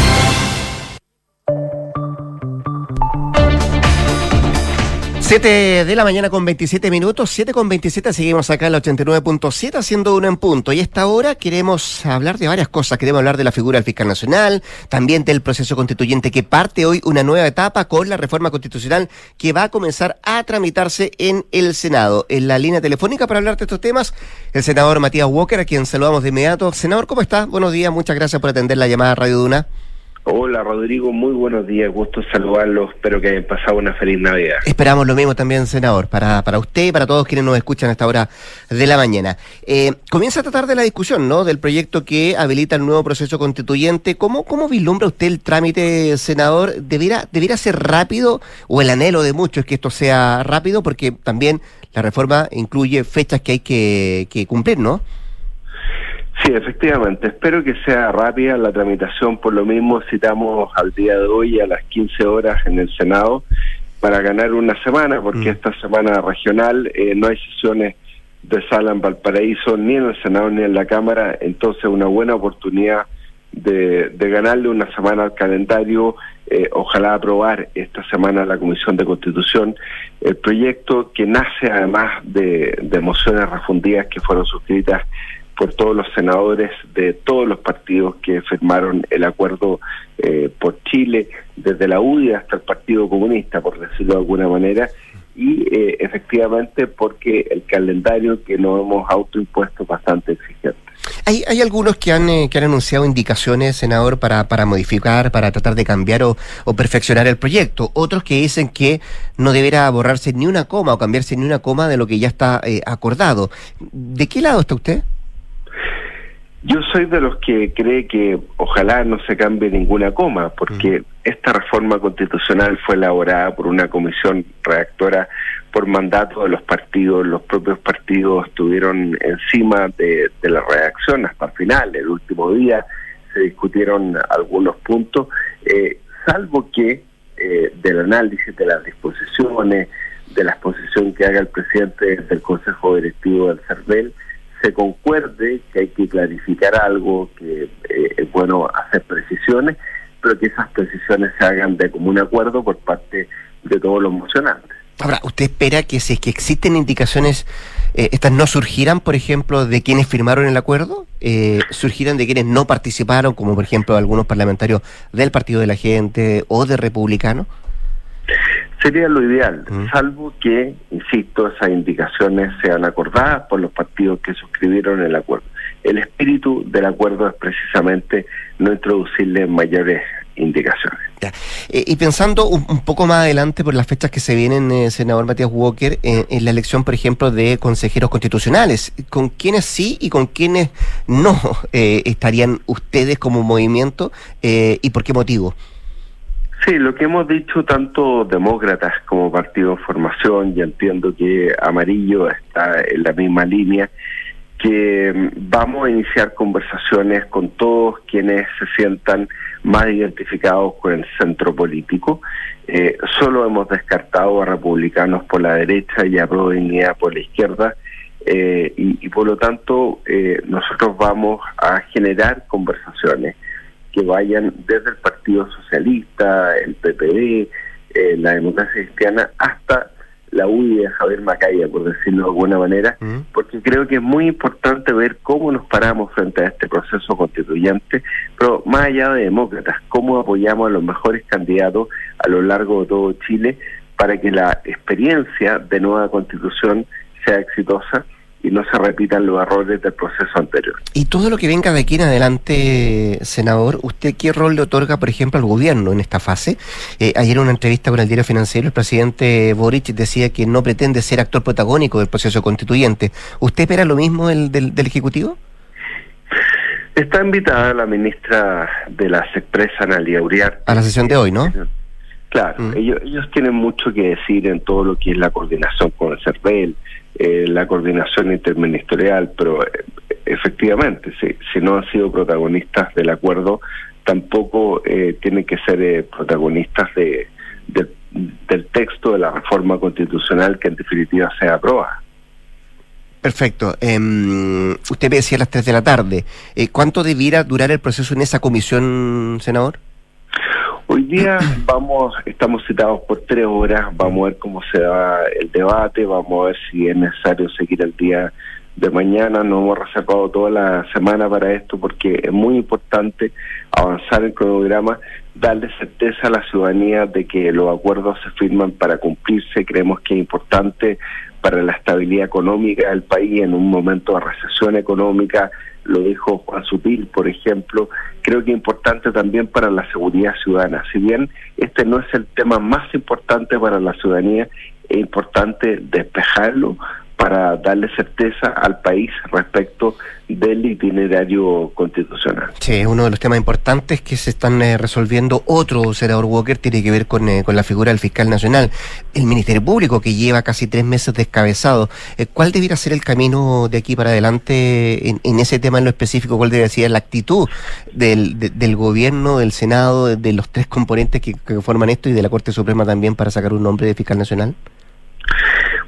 7 de la mañana con 27 minutos, 7 con 27, seguimos acá en la 89.7 haciendo uno en punto. Y a esta hora queremos hablar de varias cosas. Queremos hablar de la figura del fiscal nacional, también del proceso constituyente que parte hoy una nueva etapa con la reforma constitucional que va a comenzar a tramitarse en el Senado. En la línea telefónica para hablar de estos temas, el senador Matías Walker, a quien saludamos de inmediato. Senador, ¿cómo está? Buenos días, muchas gracias por atender la llamada a Radio Duna. Hola Rodrigo, muy buenos días, gusto saludarlos, espero que hayan pasado una feliz Navidad. Esperamos lo mismo también, senador, para, para usted y para todos quienes nos escuchan a esta hora de la mañana. Eh, comienza a tratar de la discusión, ¿no?, del proyecto que habilita el nuevo proceso constituyente. ¿Cómo, cómo vislumbra usted el trámite, senador? ¿Debiera, ¿Debiera ser rápido o el anhelo de muchos es que esto sea rápido? Porque también la reforma incluye fechas que hay que, que cumplir, ¿no? Sí, efectivamente. Espero que sea rápida la tramitación. Por lo mismo, citamos al día de hoy a las 15 horas en el Senado para ganar una semana, porque mm. esta semana regional eh, no hay sesiones de sala en Valparaíso, ni en el Senado ni en la Cámara. Entonces, una buena oportunidad de, de ganarle una semana al calendario. Eh, ojalá aprobar esta semana la Comisión de Constitución el proyecto que nace además de, de mociones refundidas que fueron suscritas por todos los senadores de todos los partidos que firmaron el acuerdo eh, por Chile, desde la UDI hasta el Partido Comunista, por decirlo de alguna manera, y eh, efectivamente porque el calendario que nos hemos autoimpuesto es bastante exigente. Hay, algunos que han, eh, anunciado indicaciones, senador, para, para modificar, para tratar de cambiar o, o, perfeccionar el proyecto. Otros que dicen que no deberá borrarse ni una coma o cambiarse ni una coma de lo que ya está acordado. ¿De qué lado está usted? Yo soy de los que cree que ojalá no se cambie ninguna coma, porque esta reforma constitucional fue elaborada por una comisión redactora por mandato de los partidos, los propios partidos estuvieron encima de, la redacción hasta el final, el último día se discutieron algunos puntos, eh, salvo que eh, del análisis de las disposiciones, de la exposición que haga el presidente del Consejo Directivo del CERVEL, se concuerde que hay que clarificar algo, que eh, es bueno hacer precisiones, pero que esas precisiones se hagan de común acuerdo por parte de todos los mocionantes. Ahora, ¿usted espera que si es que existen indicaciones, eh, estas no surgirán, por ejemplo, de quienes firmaron el acuerdo? Eh, ¿Surgirán de quienes no participaron, como por ejemplo algunos parlamentarios del Partido de la Gente o de Republicano? Sería lo ideal, salvo que, insisto, esas indicaciones sean acordadas por los partidos que suscribieron el acuerdo. El espíritu del acuerdo es precisamente no introducirle mayores indicaciones. Eh, y pensando un, poco más adelante por las fechas que se vienen, eh, senador Matías Walker, eh, en la elección, por ejemplo, de consejeros constitucionales, ¿con quiénes sí y con quiénes no estarían ustedes como movimiento y por qué motivo? Sí, lo que hemos dicho tanto demócratas como partido de formación, y entiendo que Amarillo está en la misma línea, que mm, vamos a iniciar conversaciones con todos quienes se sientan más identificados con el centro político. Eh, solo hemos descartado a republicanos por la derecha y a Dignidad por la izquierda. Eh, y, por lo tanto, eh, nosotros vamos a generar conversaciones que vayan desde el Partido Socialista, el PPD, eh, la democracia cristiana, hasta la UI de Javier Macaya, por decirlo de alguna manera, mm. porque creo que es muy importante ver cómo nos paramos frente a este proceso constituyente, pero más allá de demócratas, cómo apoyamos a los mejores candidatos a lo largo de todo Chile para que la experiencia de nueva constitución sea exitosa y no se repitan los errores del proceso anterior. Y todo lo que venga de aquí en adelante, senador, ¿usted qué rol le otorga, por ejemplo, al gobierno en esta fase? Eh, ayer en una entrevista con el diario financiero, el presidente Boric decía que no pretende ser actor protagónico del proceso constituyente. ¿Usted espera lo mismo del, del, Ejecutivo? Está invitada la ministra de las Expresas, Analia Uriarte. A la sesión de hoy, ¿no? Claro, mm. ellos, ellos tienen mucho que decir en todo lo que es la coordinación con el CERVEL, eh, la coordinación interministerial, pero eh, efectivamente, si, si, no han sido protagonistas del acuerdo, tampoco eh, tienen que ser eh, protagonistas de, del texto de la reforma constitucional que en definitiva sea aprobada. Perfecto. Em, usted me decía a las 3 de la tarde. ¿Cuánto debiera durar el proceso en esa comisión, senador? Hoy día vamos, estamos citados por tres horas, vamos a ver cómo se da el debate, vamos a ver si es necesario seguir el día de mañana, nos hemos reservado toda la semana para esto porque es muy importante avanzar el cronograma, darle certeza a la ciudadanía de que los acuerdos se firman para cumplirse, creemos que es importante para la estabilidad económica del país en un momento de recesión económica, lo dijo Juan Sutil, por ejemplo, creo que importante también para la seguridad ciudadana. Si bien este no es el tema más importante para la ciudadanía, es importante despejarlo para darle certeza al país respecto del itinerario constitucional. Sí, uno de los temas importantes que se están eh, resolviendo. Otro, senador Walker, tiene que ver con, eh, con, la figura del fiscal nacional. El Ministerio Público, que lleva casi tres meses descabezado. Eh, ¿Cuál debiera ser el camino de aquí para adelante en, ese tema en lo específico? ¿Cuál debería ser la actitud del, del gobierno, del Senado, de, los tres componentes que, que forman esto y de la Corte Suprema también para sacar un nombre de fiscal nacional?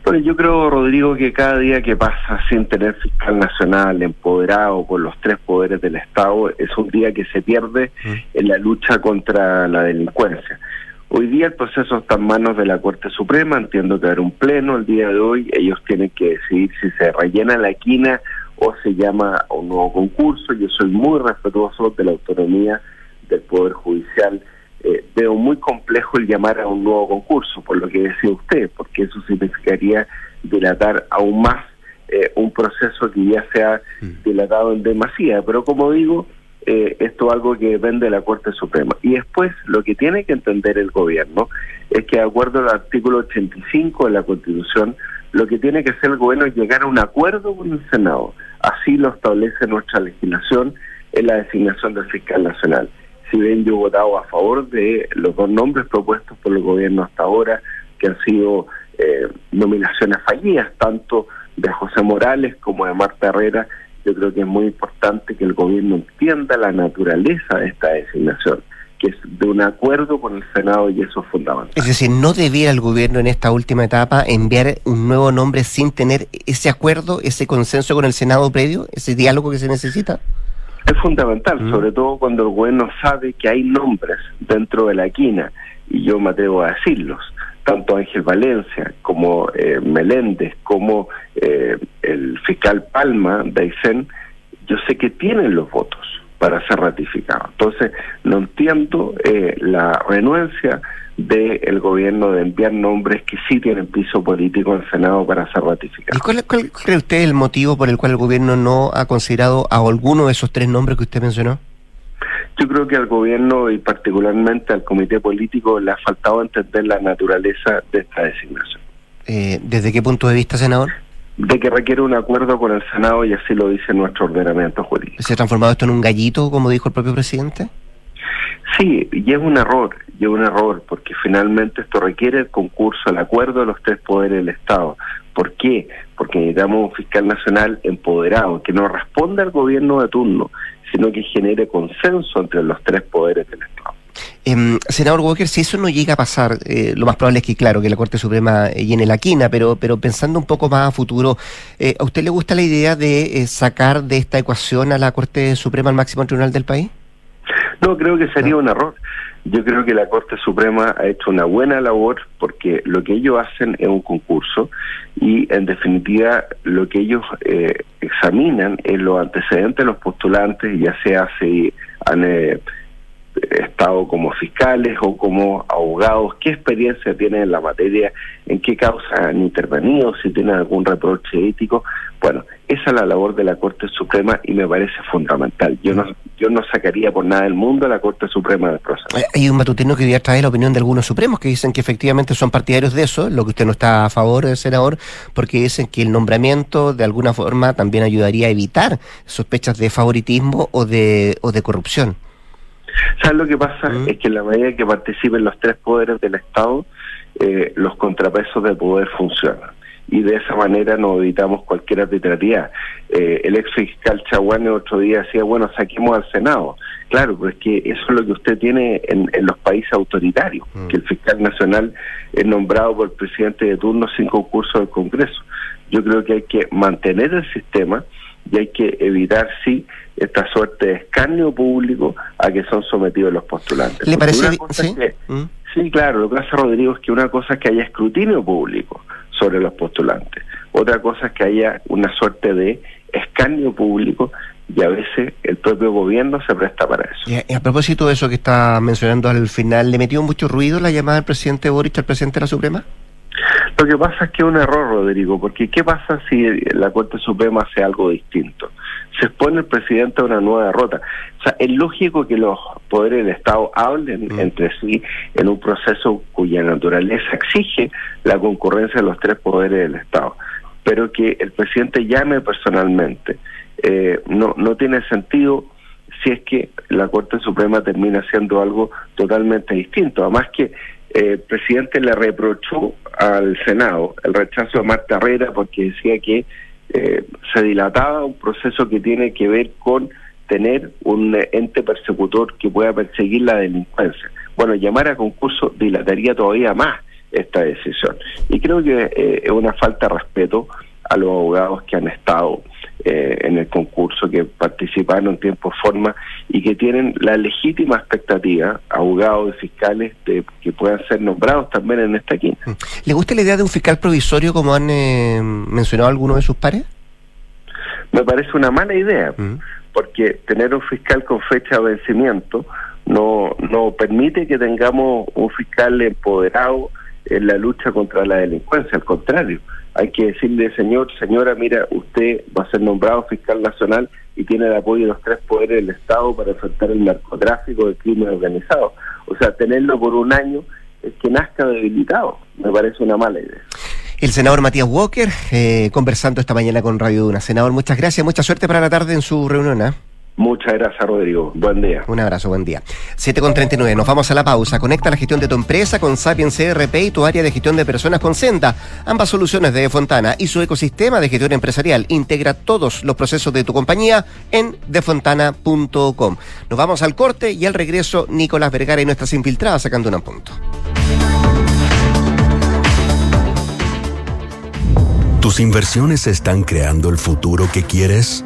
Bueno, yo creo, Rodrigo, que cada día que pasa sin tener fiscal nacional empoderado por los tres poderes del Estado es un día que se pierde mm. en la lucha contra la delincuencia. Hoy día el proceso está en manos de la Corte Suprema, entiendo que habrá un pleno el día de hoy, ellos tienen que decidir si se rellena la quina o se llama a un nuevo concurso. Yo soy muy respetuoso de la autonomía del Poder Judicial eh, veo muy complejo el llamar a un nuevo concurso, por lo que decía usted, porque eso significaría dilatar aún más eh, un proceso que ya se ha mm. dilatado en demasía. Pero como digo, eh, esto es algo que depende de la Corte Suprema. Y después, lo que tiene que entender el gobierno es que, de acuerdo al artículo 85 de la Constitución, lo que tiene que hacer el gobierno es llegar a un acuerdo con el Senado. Así lo establece nuestra legislación en la designación del fiscal nacional si bien yo he votado a favor de los dos nombres propuestos por el gobierno hasta ahora, que han sido eh, nominaciones fallidas, tanto de José Morales como de Marta Herrera, yo creo que es muy importante que el gobierno entienda la naturaleza de esta designación que es de un acuerdo con el Senado y eso es fundamental. Es decir, ¿no debiera el gobierno en esta última etapa enviar un nuevo nombre sin tener ese acuerdo, ese consenso con el Senado previo, ese diálogo que se necesita? Es fundamental, mm. sobre todo cuando el gobierno sabe que hay nombres dentro de la quina, y yo me atrevo a decirlos, tanto Ángel Valencia como eh, Meléndez, como eh, el fiscal Palma de Aysén, yo sé que tienen los votos para ser ratificados. Entonces, no entiendo eh, la renuencia del gobierno de enviar nombres que sí tienen piso político al Senado para ser ratificados. ¿Y cuál, cuál cree usted el motivo por el cual el gobierno no ha considerado a alguno de esos tres nombres que usted mencionó? Yo creo que al gobierno y particularmente al comité político le ha faltado entender la naturaleza de esta designación. Eh, ¿Desde qué punto de vista, senador? De que requiere un acuerdo con el Senado y así lo dice nuestro ordenamiento jurídico. ¿Se ha transformado esto en un gallito, como dijo el propio presidente? Sí, y es un error, y es un error, porque finalmente esto requiere el concurso, el acuerdo de los tres poderes del Estado. ¿Por qué? Porque necesitamos un fiscal nacional empoderado, que no responda al gobierno de turno, sino que genere consenso entre los tres poderes del Estado. Eh, senador Walker, si eso no llega a pasar, eh, lo más probable es que, claro, que la Corte Suprema llene la quina, pero, pero pensando un poco más a futuro, eh, ¿a usted le gusta la idea de eh, sacar de esta ecuación a la Corte Suprema al máximo tribunal del país? No, creo que sería un error. Yo creo que la Corte Suprema ha hecho una buena labor porque lo que ellos hacen es un concurso y en definitiva lo que ellos eh, examinan es los antecedentes de los postulantes, ya sea si han eh, estado como fiscales o como abogados, qué experiencia tienen en la materia, en qué causa han intervenido, si tienen algún reproche ético. Bueno, esa es la labor de la Corte Suprema y me parece fundamental. Yo no, yo no sacaría por nada del mundo a la Corte Suprema del proceso. Hay un matutino que hoy día trae la opinión de algunos supremos que dicen que efectivamente son partidarios de eso, lo que usted no está a favor, eh, senador, porque dicen que el nombramiento de alguna forma también ayudaría a evitar sospechas de favoritismo o de, o de corrupción. ¿Sabes lo que pasa? Es que en la medida que participen los tres poderes del Estado, eh, los contrapesos de poder funcionan. Y de esa manera nos evitamos cualquier arbitrariedad. Eh, el ex fiscal Chaguane otro día decía, bueno, saquemos al Senado. Claro, pues que eso es lo que usted tiene en, en los países autoritarios, que el fiscal nacional es nombrado por el presidente de turno sin concurso del Congreso. Yo creo que hay que mantener el sistema y hay que evitar, sí, esta suerte de escarnio público a que son sometidos los postulantes. ¿Le parece? ¿Sí? Que, ¿Mm? sí, claro, lo que hace Rodrigo es que una cosa es que haya escrutinio público sobre los postulantes, otra cosa es que haya una suerte de escarnio público y a veces el propio gobierno se presta para eso. Y a, y a propósito de eso que está mencionando al final, ¿le metió mucho ruido la llamada del presidente Boric al presidente de la Suprema? Lo que pasa es que es un error, Rodrigo, porque ¿qué pasa si la Corte Suprema hace algo distinto? Se expone el presidente a una nueva derrota. O sea, es lógico que los poderes del Estado hablen mm. entre sí en un proceso cuya naturaleza exige la concurrencia de los tres poderes del Estado, pero que el presidente llame personalmente eh, no, no tiene sentido si es que la Corte Suprema termina haciendo algo totalmente distinto. Además que el presidente le reprochó al Senado el rechazo de Marta Herrera porque decía que eh, se dilataba un proceso que tiene que ver con tener un ente persecutor que pueda perseguir la delincuencia. Bueno, llamar a concurso dilataría todavía más esta decisión. Y creo que eh, es una falta de respeto a los abogados que han estado eh, en el concurso, que participaron en tiempo y forma y que tienen la legítima expectativa, abogados y fiscales, de que puedan ser nombrados también en esta quinta. ¿Le gusta la idea de un fiscal provisorio como han eh, mencionado algunos de sus pares? Me parece una mala idea, Mm. porque tener un fiscal con fecha de vencimiento no, no permite que tengamos un fiscal empoderado en la lucha contra la delincuencia, al contrario, hay que decirle, señor, señora, mira, usted va a ser nombrado fiscal nacional y tiene el apoyo de los tres poderes del Estado para enfrentar el narcotráfico, el crimen organizado. O sea, tenerlo por un año es que nazca debilitado. Me parece una mala idea. El senador Matías Walker, eh, conversando esta mañana con Radio Duna. Senador, muchas gracias, mucha suerte para la tarde en su reunión. ¿eh? Muchas gracias, Rodrigo. Buen día. Un abrazo, buen día. 7 con 39, nos vamos a la pausa. Conecta la gestión de tu empresa con Sapiens CRP y tu área de gestión de personas con Senda. Ambas soluciones de Fontana y su ecosistema de gestión empresarial. Integra todos los procesos de tu compañía en defontana.com. Nos vamos al corte y al regreso, Nicolás Vergara y nuestras infiltradas sacando un punto. ¿Tus inversiones están creando el futuro que quieres?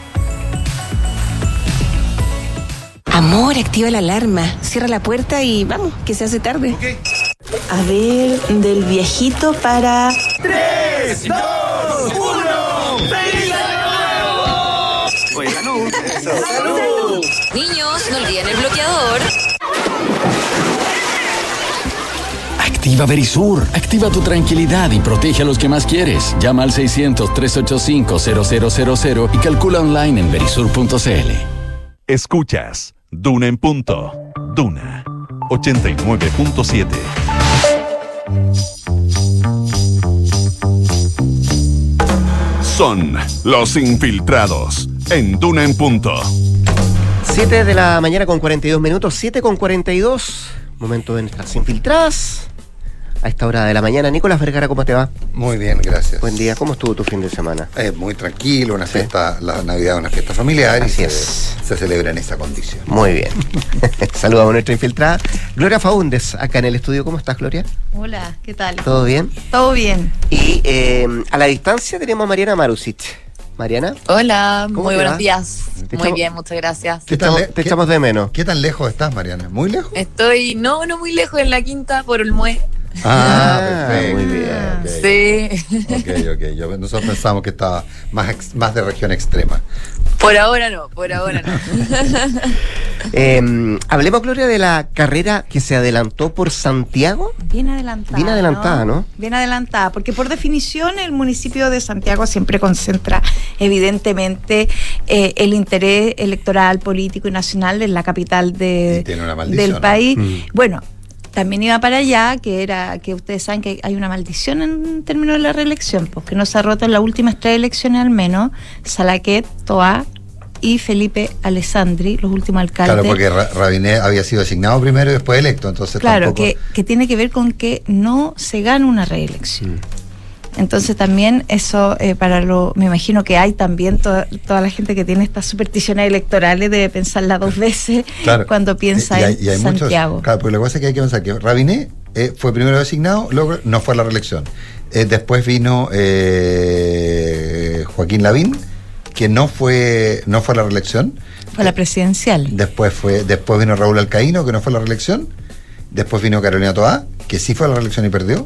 Amor, activa la alarma, cierra la puerta y vamos, que se hace tarde. A ver, del viejito para... ¡Tres, dos, uno! ¡Feliz año nuevo! Oiga, no. ¡Salud! Niños, no olviden el bloqueador. Activa Verisur. Activa tu tranquilidad y protege a los que más quieres. Llama al 600-385-0000 y calcula online en verisur.cl. Escuchas Duna en punto. Duna 89.7. Son los infiltrados en Duna en punto. 7 de la mañana con 42 minutos, 7 con 42. Momento de nuestras infiltradas a esta hora de la mañana. Nicolás Vergara, ¿cómo te va? Muy bien, gracias. Buen día. ¿Cómo estuvo tu fin de semana? Eh, muy tranquilo, una fiesta, la Navidad una fiesta familiar y se, se, celebra en esa condición. Muy bien. [LAUGHS] Saludamos a nuestra infiltrada. Gloria Faúndes, acá en el estudio. ¿Cómo estás, Gloria? Hola, ¿qué tal? ¿Todo bien? Todo bien. Y eh, a la distancia tenemos a Mariana Marusic. Mariana. Hola, muy buenos días. Muy bien, muchas gracias. Te, echamos, te echamos de menos. ¿Qué tan lejos estás, Mariana? ¿Muy lejos? Estoy, no, no muy lejos, en la quinta por el Mue. Ah, perfecto. Muy bien. Okay. Sí. Ok, ok. Yo, nosotros pensamos que estaba más, más de región extrema. Por ahora no, por ahora no. [LAUGHS] eh, hablemos, Gloria, de la carrera que se adelantó por Santiago. Bien adelantada. Bien adelantada, ¿no? ¿no? Bien adelantada, porque por definición el municipio de Santiago siempre concentra, evidentemente, eh, el interés electoral, político y nacional en la capital de, del país. ¿no? Mm. Bueno, también iba para allá, que era que ustedes saben que hay una maldición en términos de la reelección, porque no se ha roto en las últimas tres elecciones al menos, Salaquet, Toa y Felipe Alessandri, los últimos alcaldes. Claro, porque Rabinet había sido asignado primero y después electo, entonces Claro, tampoco... que, que, tiene que ver con que no se gana una reelección. Mm. Entonces también eso eh, para lo, me imagino que hay también to, toda la gente que tiene estas supersticiones electorales debe pensarla dos veces [LAUGHS] claro. cuando piensa y hay, en y hay Santiago. Muchos, claro, porque la cosa es que hay que pensar que Rabinet eh, fue primero designado, luego no fue a la reelección. Eh, después vino eh, Joaquín Lavín, que no fue, no fue a la reelección. Fue a la presidencial. Después fue, después vino Raúl Alcaíno, que no fue a la reelección. Después vino Carolina Toá, que sí fue a la reelección y perdió.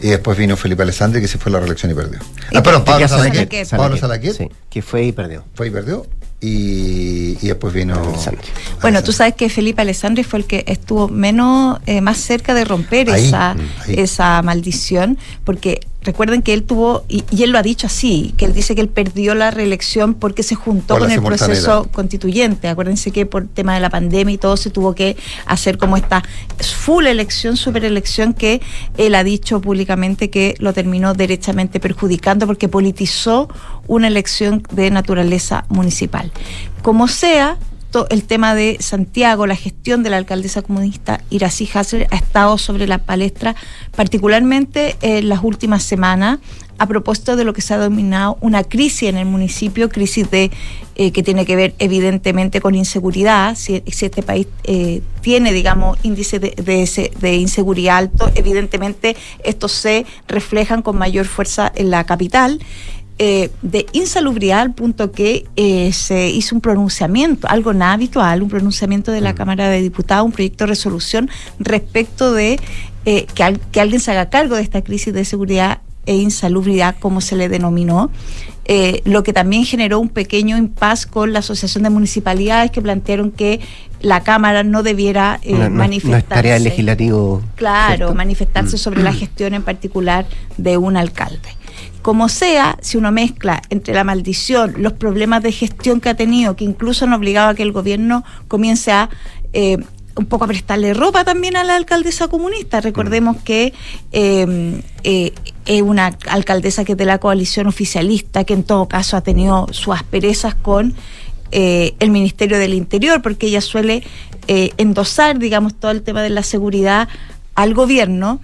Y después vino Felipe Alessandri, que se fue a la reelección y perdió. Ah, perdón, Pablo Salaquet. Pablo Salaquet. Sí, que fue y perdió. Fue y perdió. Y, y después vino. Alessandri. Bueno, tú sabes que Felipe Alessandri fue el que estuvo menos, eh, más cerca de romper ahí, esa, ahí. esa maldición, porque recuerden que él tuvo, y, y, él lo ha dicho así, que él dice que él perdió la reelección porque se juntó con el proceso constituyente. Acuérdense que por tema de la pandemia y todo se tuvo que hacer como esta full elección, super elección, que él ha dicho públicamente que lo terminó derechamente perjudicando porque politizó una elección de naturaleza municipal. Como sea, el tema de Santiago, la gestión de la alcaldesa comunista Irací Hasler ha estado sobre la palestra, particularmente en las últimas semanas, a propósito de lo que se ha denominado una crisis en el municipio, crisis de eh, que tiene que ver evidentemente con inseguridad. Si, este país eh, tiene, digamos, índice de, de, inseguridad alto, evidentemente estos se reflejan con mayor fuerza en la capital. Eh, de insalubridad al punto que se hizo un pronunciamiento, algo no habitual, un pronunciamiento de la mm. Cámara de Diputados, un proyecto de resolución respecto de que, que, alguien se haga cargo de esta crisis de seguridad e insalubridad, como se le denominó, eh, lo que también generó un pequeño impas con la Asociación de Municipalidades que plantearon que la Cámara no debiera eh, manifestarse. tarea del legislativo. Claro, manifestarse sobre la gestión en particular de un alcalde. Como sea, si uno mezcla entre la maldición, los problemas de gestión que ha tenido, que incluso han obligado a que el gobierno comience a eh, un poco a prestarle ropa también a la alcaldesa comunista. Recordemos que em, eh, es una alcaldesa que es de la coalición oficialista, que en todo caso ha tenido sus asperezas con eh, el Ministerio del Interior, porque ella suele eh, endosar, digamos, todo el tema de la seguridad al gobierno.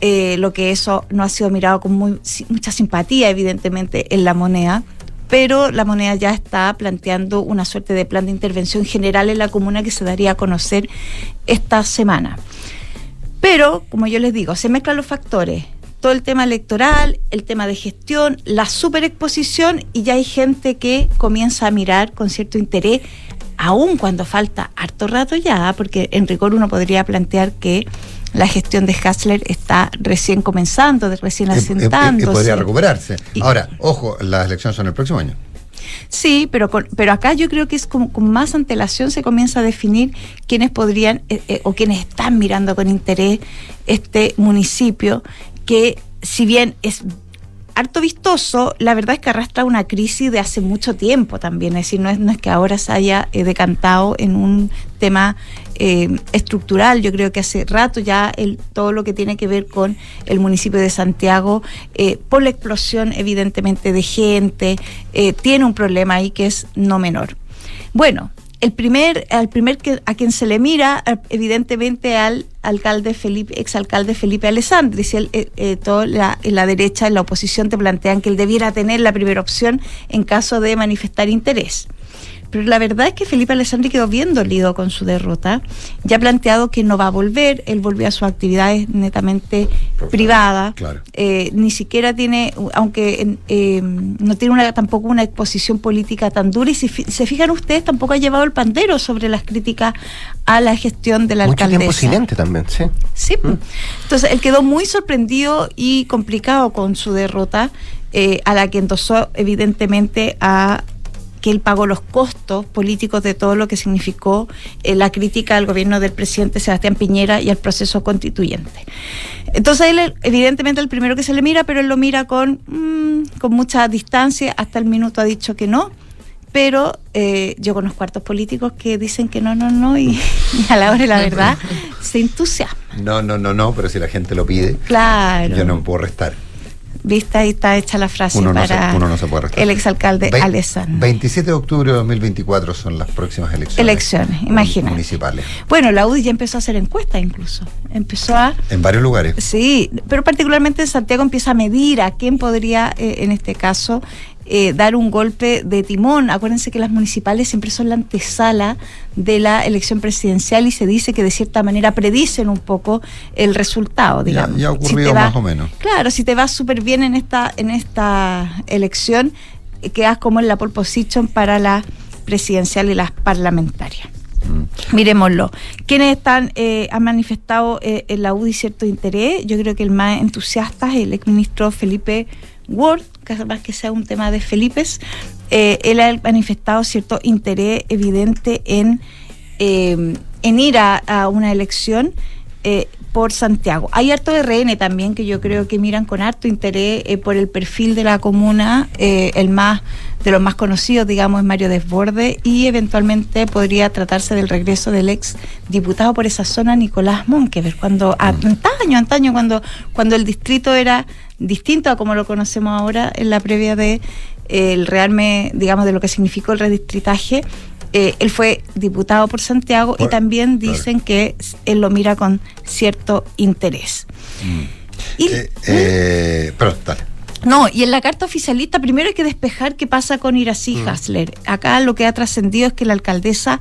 Lo que eso no ha sido mirado con mucha simpatía, evidentemente, en la moneda pero la moneda ya está planteando una suerte de plan de intervención general en la comuna que se daría a conocer esta semana. Pero, como yo les digo, se mezclan los factores. Todo el tema electoral, el tema de gestión, la superexposición y ya hay gente que comienza a mirar con cierto interés, aun cuando falta harto rato ya, porque en rigor uno podría plantear que la gestión de Hassler está recién comenzando, recién asentándose. Y podría recuperarse. Ahora, ojo, las elecciones son el próximo año. Sí, pero, pero acá yo creo que es como con más antelación se comienza a definir quiénes podrían eh, eh, o quiénes están mirando con interés este municipio que si bien es harto vistoso, la verdad es que arrastra una crisis de hace mucho tiempo también, es decir, no es, no es que ahora se haya eh, decantado en un tema eh, estructural, yo creo que hace rato ya el, todo lo que tiene que ver con el municipio de Santiago, eh, por la explosión evidentemente de gente, tiene un problema ahí que es no menor. Bueno, el primer, al primer que, a quien se le mira, evidentemente al alcalde Felipe, exalcalde Felipe Alessandri, si él, eh, eh, toda la, la derecha, en la oposición te plantean que él debiera tener la primera opción en caso de manifestar interés. Pero la verdad es que Felipe Alessandri quedó bien dolido con su derrota. Ya ha planteado que no va a volver. Él volvió a sus actividades netamente privadas. Eh, ni siquiera tiene, aunque eh, no tiene una, tampoco una exposición política tan dura. Y si se fijan ustedes, tampoco ha llevado el pandero sobre las críticas a la gestión de la Mucho alcaldesa. tiempo silente también, sí. Sí. Mm. Entonces, él quedó muy sorprendido y complicado con su derrota. Eh, a la que endosó evidentemente a que él pagó los costos políticos de todo lo que significó eh, la crítica al gobierno del presidente Sebastián Piñera y al proceso constituyente. Entonces él evidentemente el primero que se le mira, pero él lo mira con, mm, con mucha distancia, hasta el minuto ha dicho que no, pero eh, yo conozco cuartos políticos que dicen que no, no, no, y, [LAUGHS] a la hora de la verdad se entusiasma. No, no, no, no, pero si la gente lo pide, claro. yo no me puedo restar. Vista ahí está hecha la frase para el exalcalde Alessandro. 27 de octubre de 2024 son las próximas elecciones. Elecciones, imagina. Municipales. Bueno, la UDI ya empezó a hacer encuestas incluso. Empezó a... En varios lugares. Sí, pero particularmente en Santiago empieza a medir a quién podría, eh, en este caso, eh, dar un golpe de timón. Acuérdense que las municipales siempre son la antesala de la elección presidencial y se dice que de cierta manera predicen un poco el resultado, digamos. Ya, ha ocurrido más o menos. Claro, si te va súper bien en esta, en esta elección, eh, quedas como en la pole position para la presidencial y las parlamentarias. Mm. Miremoslo. ¿Quiénes están, eh, han manifestado en la UDI cierto interés? Yo creo que el más entusiasta es el exministro Felipe Ward, más que sea un tema de Felipe, eh, él ha manifestado cierto interés evidente en, eh, en ir a, una elección. Eh, por Santiago. Hay harto de RN también que yo creo que miran con harto interés por el perfil de la comuna, el más de los más conocidos, digamos, es Mario Desborde y eventualmente podría tratarse del regreso del ex diputado por esa zona, Nicolás Monkever, cuando mm. antaño, antaño, cuando, cuando el distrito era distinto a como lo conocemos ahora en la previa de el realme, digamos, de lo que significó el redistritaje. Eh, él fue diputado por Santiago y también dicen que él lo mira con cierto interés. Mm. Y, eh, eh, pero, dale. No, y en la carta oficialista primero hay que despejar qué pasa con Irací mm. Hasler. Acá lo que ha trascendido es que la alcaldesa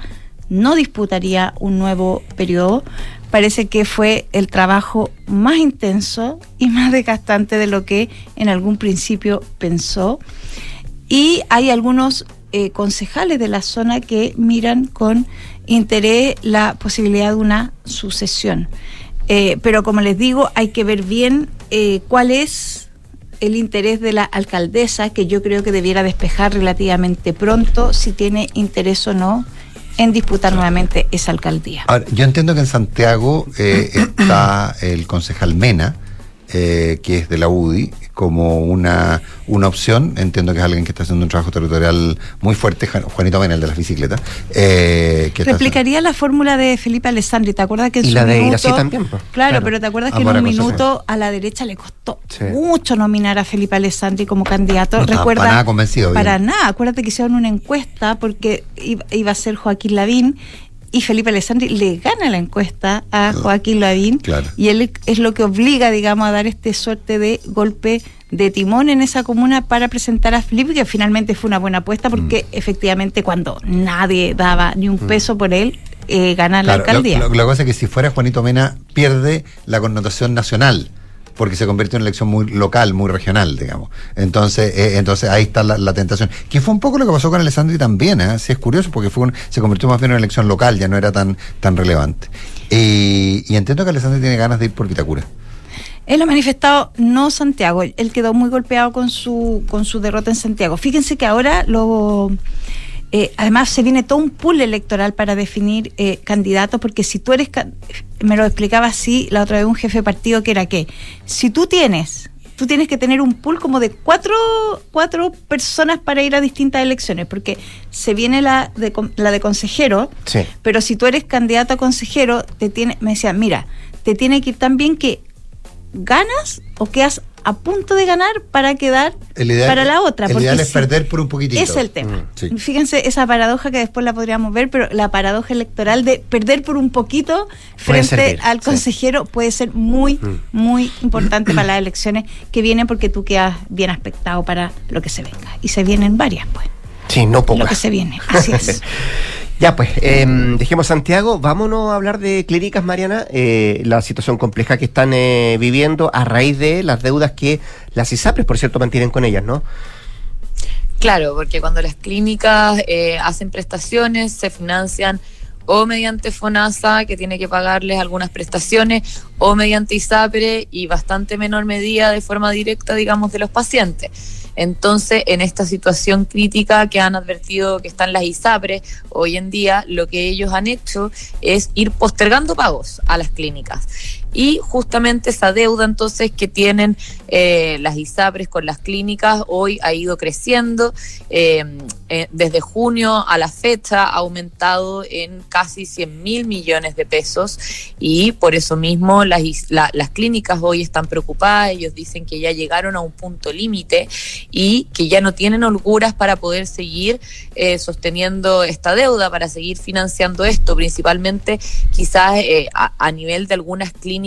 no disputaría un nuevo periodo. Parece que fue el trabajo más intenso y más desgastante de lo que en algún principio pensó. Y hay algunos eh, concejales de la zona que miran con interés la posibilidad de una sucesión. Eh, pero como les digo, hay que ver bien eh, cuál es el interés de la alcaldesa, que yo creo que debiera despejar relativamente pronto si tiene interés o no en disputar nuevamente esa alcaldía. yo entiendo que en Santiago eh, [CLEARS THROAT] está el concejal Mena, que es de la UDI, como una, una opción. Entiendo que es alguien que está haciendo un trabajo territorial muy fuerte, Juanito Benel de las bicicletas. Eh, Replicaría la fórmula de Felipe Alessandri, ¿te acuerdas que en y la de minuto, también? Claro, pero ¿te acuerdas que en un minuto a la derecha le costó mucho nominar a Felipe Alessandri como candidato? Recuerda, para nada convencido. Para nada, acuérdate que hicieron una encuesta porque iba a ser Joaquín Lavín y Felipe Alessandri le gana la encuesta a Joaquín Lavín y él es lo que obliga, digamos, a dar este suerte de golpe de timón en esa comuna para presentar a Felipe, que finalmente fue una buena apuesta porque mm. efectivamente cuando nadie daba ni un mm. peso por él, eh, gana la alcaldía. Que pasa es que si fuera Juanito Mena, pierde la connotación nacional porque se convierte en una elección muy local, muy regional, digamos. Entonces, eh, entonces ahí está la, tentación. Que fue un poco lo que pasó con Alessandri también, ¿eh? Sí, es curioso, porque se convirtió más bien en una elección local, ya no era tan, tan relevante. y entiendo que Alessandri tiene ganas de ir por Vitacura. Él ha manifestado no Santiago, él quedó muy golpeado con su, con su derrota en Santiago. Fíjense que ahora lo eh, además se viene todo un pool electoral para definir eh, candidatos, porque si tú eres, me lo explicaba así la otra vez un jefe de partido, que era que si tú tienes, tú tienes que tener un pool como de cuatro, cuatro personas para ir a distintas elecciones, porque se viene la de, la de consejero, pero si tú eres candidato a consejero, te tiene, me decía, mira, te tiene que ir tan bien que ganas o quedas a punto de ganar para quedar para la otra. El ideal es perder por un poquitito. Es el tema. Mm, Fíjense esa paradoja que después la podríamos ver, pero la paradoja electoral de perder por un poquito frente al consejero puede ser muy, mm. muy importante para las elecciones que vienen porque tú quedas bien aspectado para lo que se venga. Y se vienen varias, pues. Sí, no pocas. Lo que se viene, así es. [LAUGHS] Ya, pues, em, dejemos Santiago, vámonos a hablar de clínicas, Mariana, eh, la situación compleja que están eh, viviendo a raíz de las deudas que las ISAPRES, por cierto, mantienen con ellas, ¿no? Claro, porque cuando las clínicas eh, hacen prestaciones, se financian o mediante FONASA, que tiene que pagarles algunas prestaciones, o mediante ISAPRE y bastante menor medida de forma directa, digamos, de los pacientes. Entonces, en esta situación crítica que han advertido que están las ISAPRES, hoy en día lo que ellos han hecho es ir postergando pagos a las clínicas. Y justamente esa deuda entonces que tienen eh, las ISAPRES con las clínicas hoy ha ido creciendo. Eh, eh, desde junio a la fecha ha aumentado en casi 100 mil millones de pesos y por eso mismo las, las clínicas hoy están preocupadas. Ellos dicen que ya llegaron a un punto límite y que ya no tienen holguras para poder seguir sosteniendo esta deuda, para seguir financiando esto, principalmente quizás a nivel de algunas clínicas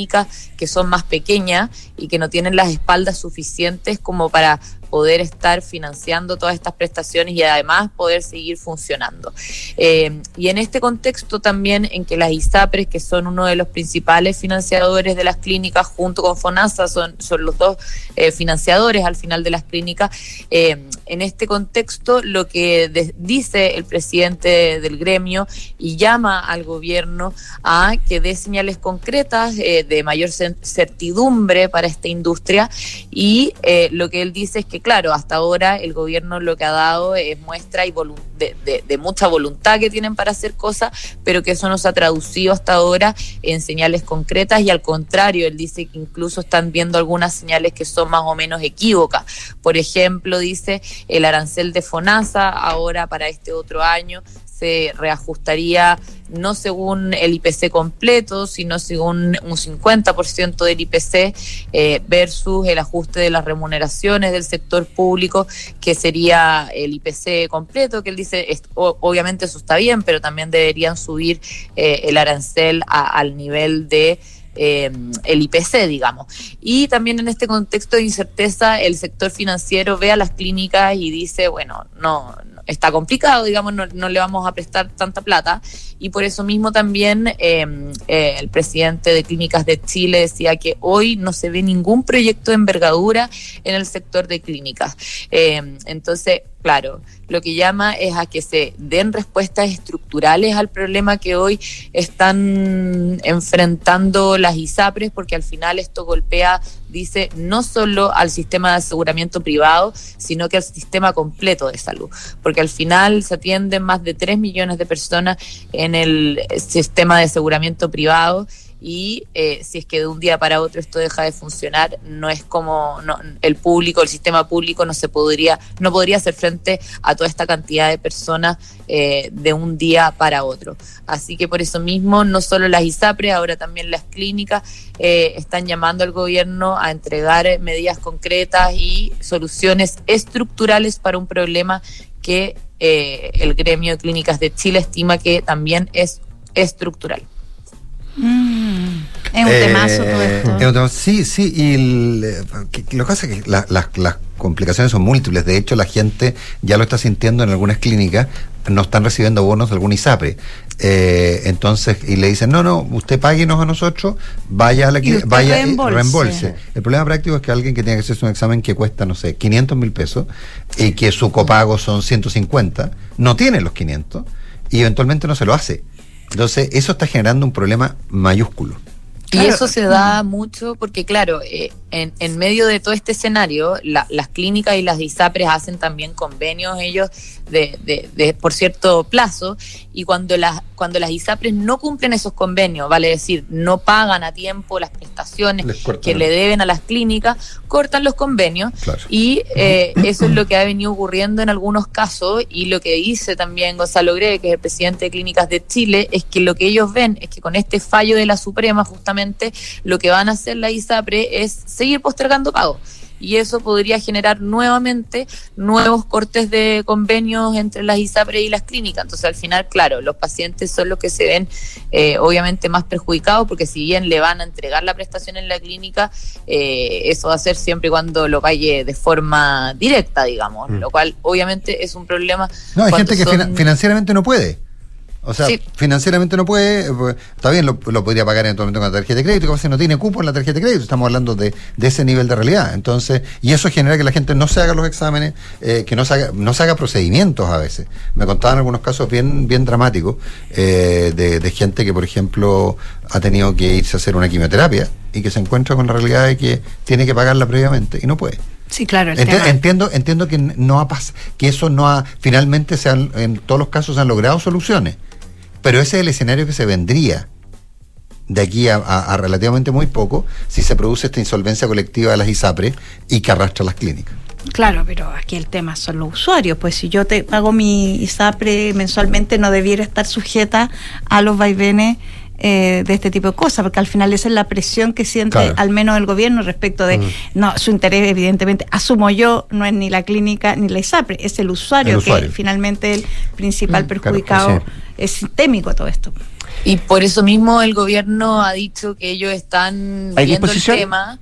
que son más pequeñas y que no tienen las espaldas suficientes como para poder estar financiando todas estas prestaciones y además poder seguir funcionando. Eh, y en este contexto también en que las ISAPRES, que son uno de los principales financiadores de las clínicas, junto con FONASA, son, son los dos eh, financiadores al final de las clínicas, eh, en este contexto lo que dice el presidente del gremio y llama al gobierno a que dé señales concretas de mayor certidumbre para esta industria y lo que él dice es que claro, hasta ahora el gobierno lo que ha dado es muestra y de, mucha voluntad que tienen para hacer cosas, pero que eso no se ha traducido hasta ahora en señales concretas y al contrario, él dice que incluso están viendo algunas señales que son más o menos equívocas. Por ejemplo, dice el arancel de FONASA ahora para este otro año se reajustaría no según el IPC completo, sino según un 50% del IPC eh, versus el ajuste de las remuneraciones del sector público, que sería el IPC completo, que él dice, obviamente eso está bien, pero también deberían subir eh, el arancel al nivel de eh, el IPC, digamos. Y también en este contexto de incerteza, el sector financiero ve a las clínicas y dice, bueno, no, está complicado, digamos, no, le vamos a prestar tanta plata. Y por eso mismo también em, eh, el presidente de Clínicas de Chile decía que hoy no se ve ningún proyecto de envergadura en el sector de clínicas. Em, entonces, claro, lo que llama es a que se den respuestas estructurales al problema que hoy están enfrentando las ISAPRES, porque al final esto golpea, dice, no solo al sistema de aseguramiento privado, sino que al sistema completo de salud, porque al final se atienden más de 3 millones de personas en el sistema de aseguramiento privado y eh, si es que de un día para otro esto deja de funcionar, no es como no, el público, el sistema público no se podría, no podría hacer frente a toda esta cantidad de personas eh, de un día para otro. Así que por eso mismo, no solo las ISAPRE, ahora también las clínicas eh, están llamando al gobierno a entregar medidas concretas y soluciones estructurales para un problema que el gremio de clínicas de Chile estima que también es estructural. Mm, es un temazo todo eh, esto. sí, sí, y lo que pasa es que las complicaciones son múltiples. De hecho, la gente ya lo está sintiendo en algunas clínicas, no están recibiendo bonos de algún ISAPRE. Eh, entonces, y le dicen, no, no, usted páguenos a nosotros, vaya a la vaya reembolse. reembolse. El problema práctico es que alguien que tiene que hacerse un examen que cuesta, no sé, 500 mil pesos y que su copago son 150, no tiene los 500 y eventualmente no se lo hace. Entonces, eso está generando un problema mayúsculo. Y eso se da mucho porque, claro, eh, en, en, medio de todo este escenario, las clínicas y las ISAPRES hacen también convenios ellos de, de, por cierto plazo y cuando las cuando las ISAPRES no cumplen esos convenios, vale decir, no pagan a tiempo las prestaciones que le deben a las clínicas, cortan los convenios y eh, eso es lo que ha venido ocurriendo en algunos casos y lo que dice también Gonzalo Gre, que es el presidente de Clínicas de Chile, es que lo que ellos ven es que con este fallo de la Suprema justamente lo que van a hacer la ISAPRE es seguir postergando pagos y eso podría generar nuevamente nuevos cortes de convenios entre las ISAPRE y las clínicas. Entonces, al final, claro, los pacientes son los que se ven eh, obviamente más perjudicados porque si bien le van a entregar la prestación en la clínica, eh, eso va a ser siempre y cuando lo pague de forma directa, digamos, mm. lo cual obviamente es un problema. No, hay gente que financieramente no puede. O sea, financieramente no puede, eh, pues, está bien, lo, podría pagar en todo momento con la tarjeta de crédito, que a veces no tiene cupo en la tarjeta de crédito, estamos hablando de, ese nivel de realidad. Entonces, y eso genera que la gente no se haga los exámenes, eh, que no se, haga, no se haga procedimientos a veces. Me contaban algunos casos bien, bien dramáticos eh, de, gente que, por ejemplo, ha tenido que irse a hacer una quimioterapia y que se encuentra con la realidad de que tiene que pagarla previamente y no puede. Sí, claro. entiendo, entiendo que no ha que eso no ha, finalmente se en todos los casos se han logrado soluciones pero ese es el escenario que se vendría de aquí a, relativamente muy poco si se produce esta insolvencia colectiva de las ISAPRE y que arrastra las clínicas. Claro, pero aquí el tema son los usuarios. Pues si yo te pago mi ISAPRE mensualmente, no debiera estar sujeta a los vaivenes eh, de este tipo de cosas, porque al final esa es la presión que siente al menos el gobierno respecto de, mm. no, su interés evidentemente, asumo yo, no es ni la clínica ni la ISAPRE, es el usuario, que finalmente el principal mm, perjudicado es sistémico todo esto. Y por eso mismo el gobierno ha dicho que ellos están viendo el tema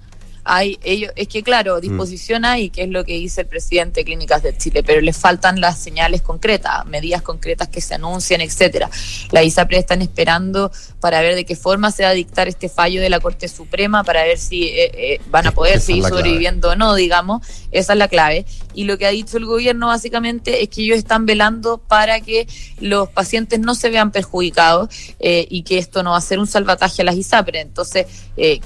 hay ellos, es que claro, mm. disposición hay, que es lo que dice el presidente de Clínicas de Chile, pero le faltan las señales concretas, medidas concretas que se anuncian, etcétera. La ISAPRE están esperando para ver de qué forma se va a dictar este fallo de la Corte Suprema, para ver si eh, eh, van a poder seguir sobreviviendo o no, digamos. Esa es la clave. Y lo que ha dicho el gobierno básicamente es que ellos están velando para que los pacientes no se vean perjudicados eh, y que esto no va a ser un salvataje a las ISAPRE. Entonces,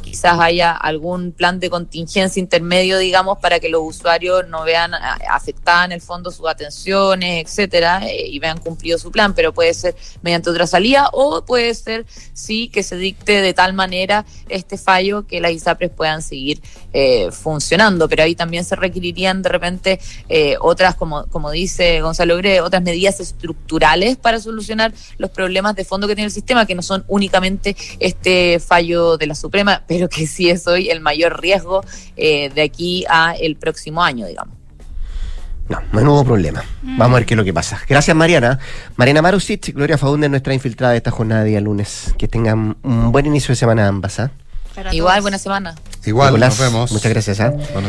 quizás haya algún plan de contingencia intermedio, digamos, para que los usuarios no vean afectada en el fondo sus atenciones, etcétera, eh, y vean cumplido su plan, pero puede ser mediante otra salida o puede ser, sí, que se dicte de tal manera este fallo que las ISAPRES puedan seguir eh, funcionando, pero ahí también se requerirían de repente eh, otras, como, como dice Gonzalo Gre, otras medidas estructurales para solucionar los problemas de fondo que tiene el sistema, que no son únicamente este fallo de la Suprema, pero que sí es hoy el mayor riesgo eh, de aquí a el próximo año, digamos. No, menudo problema. Mm. Vamos a ver qué es lo que pasa. Gracias, Mariana. Mariana Marusic, Gloria Faunde, nuestra infiltrada de esta jornada de día lunes. Que tengan un buen inicio de semana ambas. ¿ah? Igual, buena semana. Igual, nos vemos. Muchas gracias. ¿eh?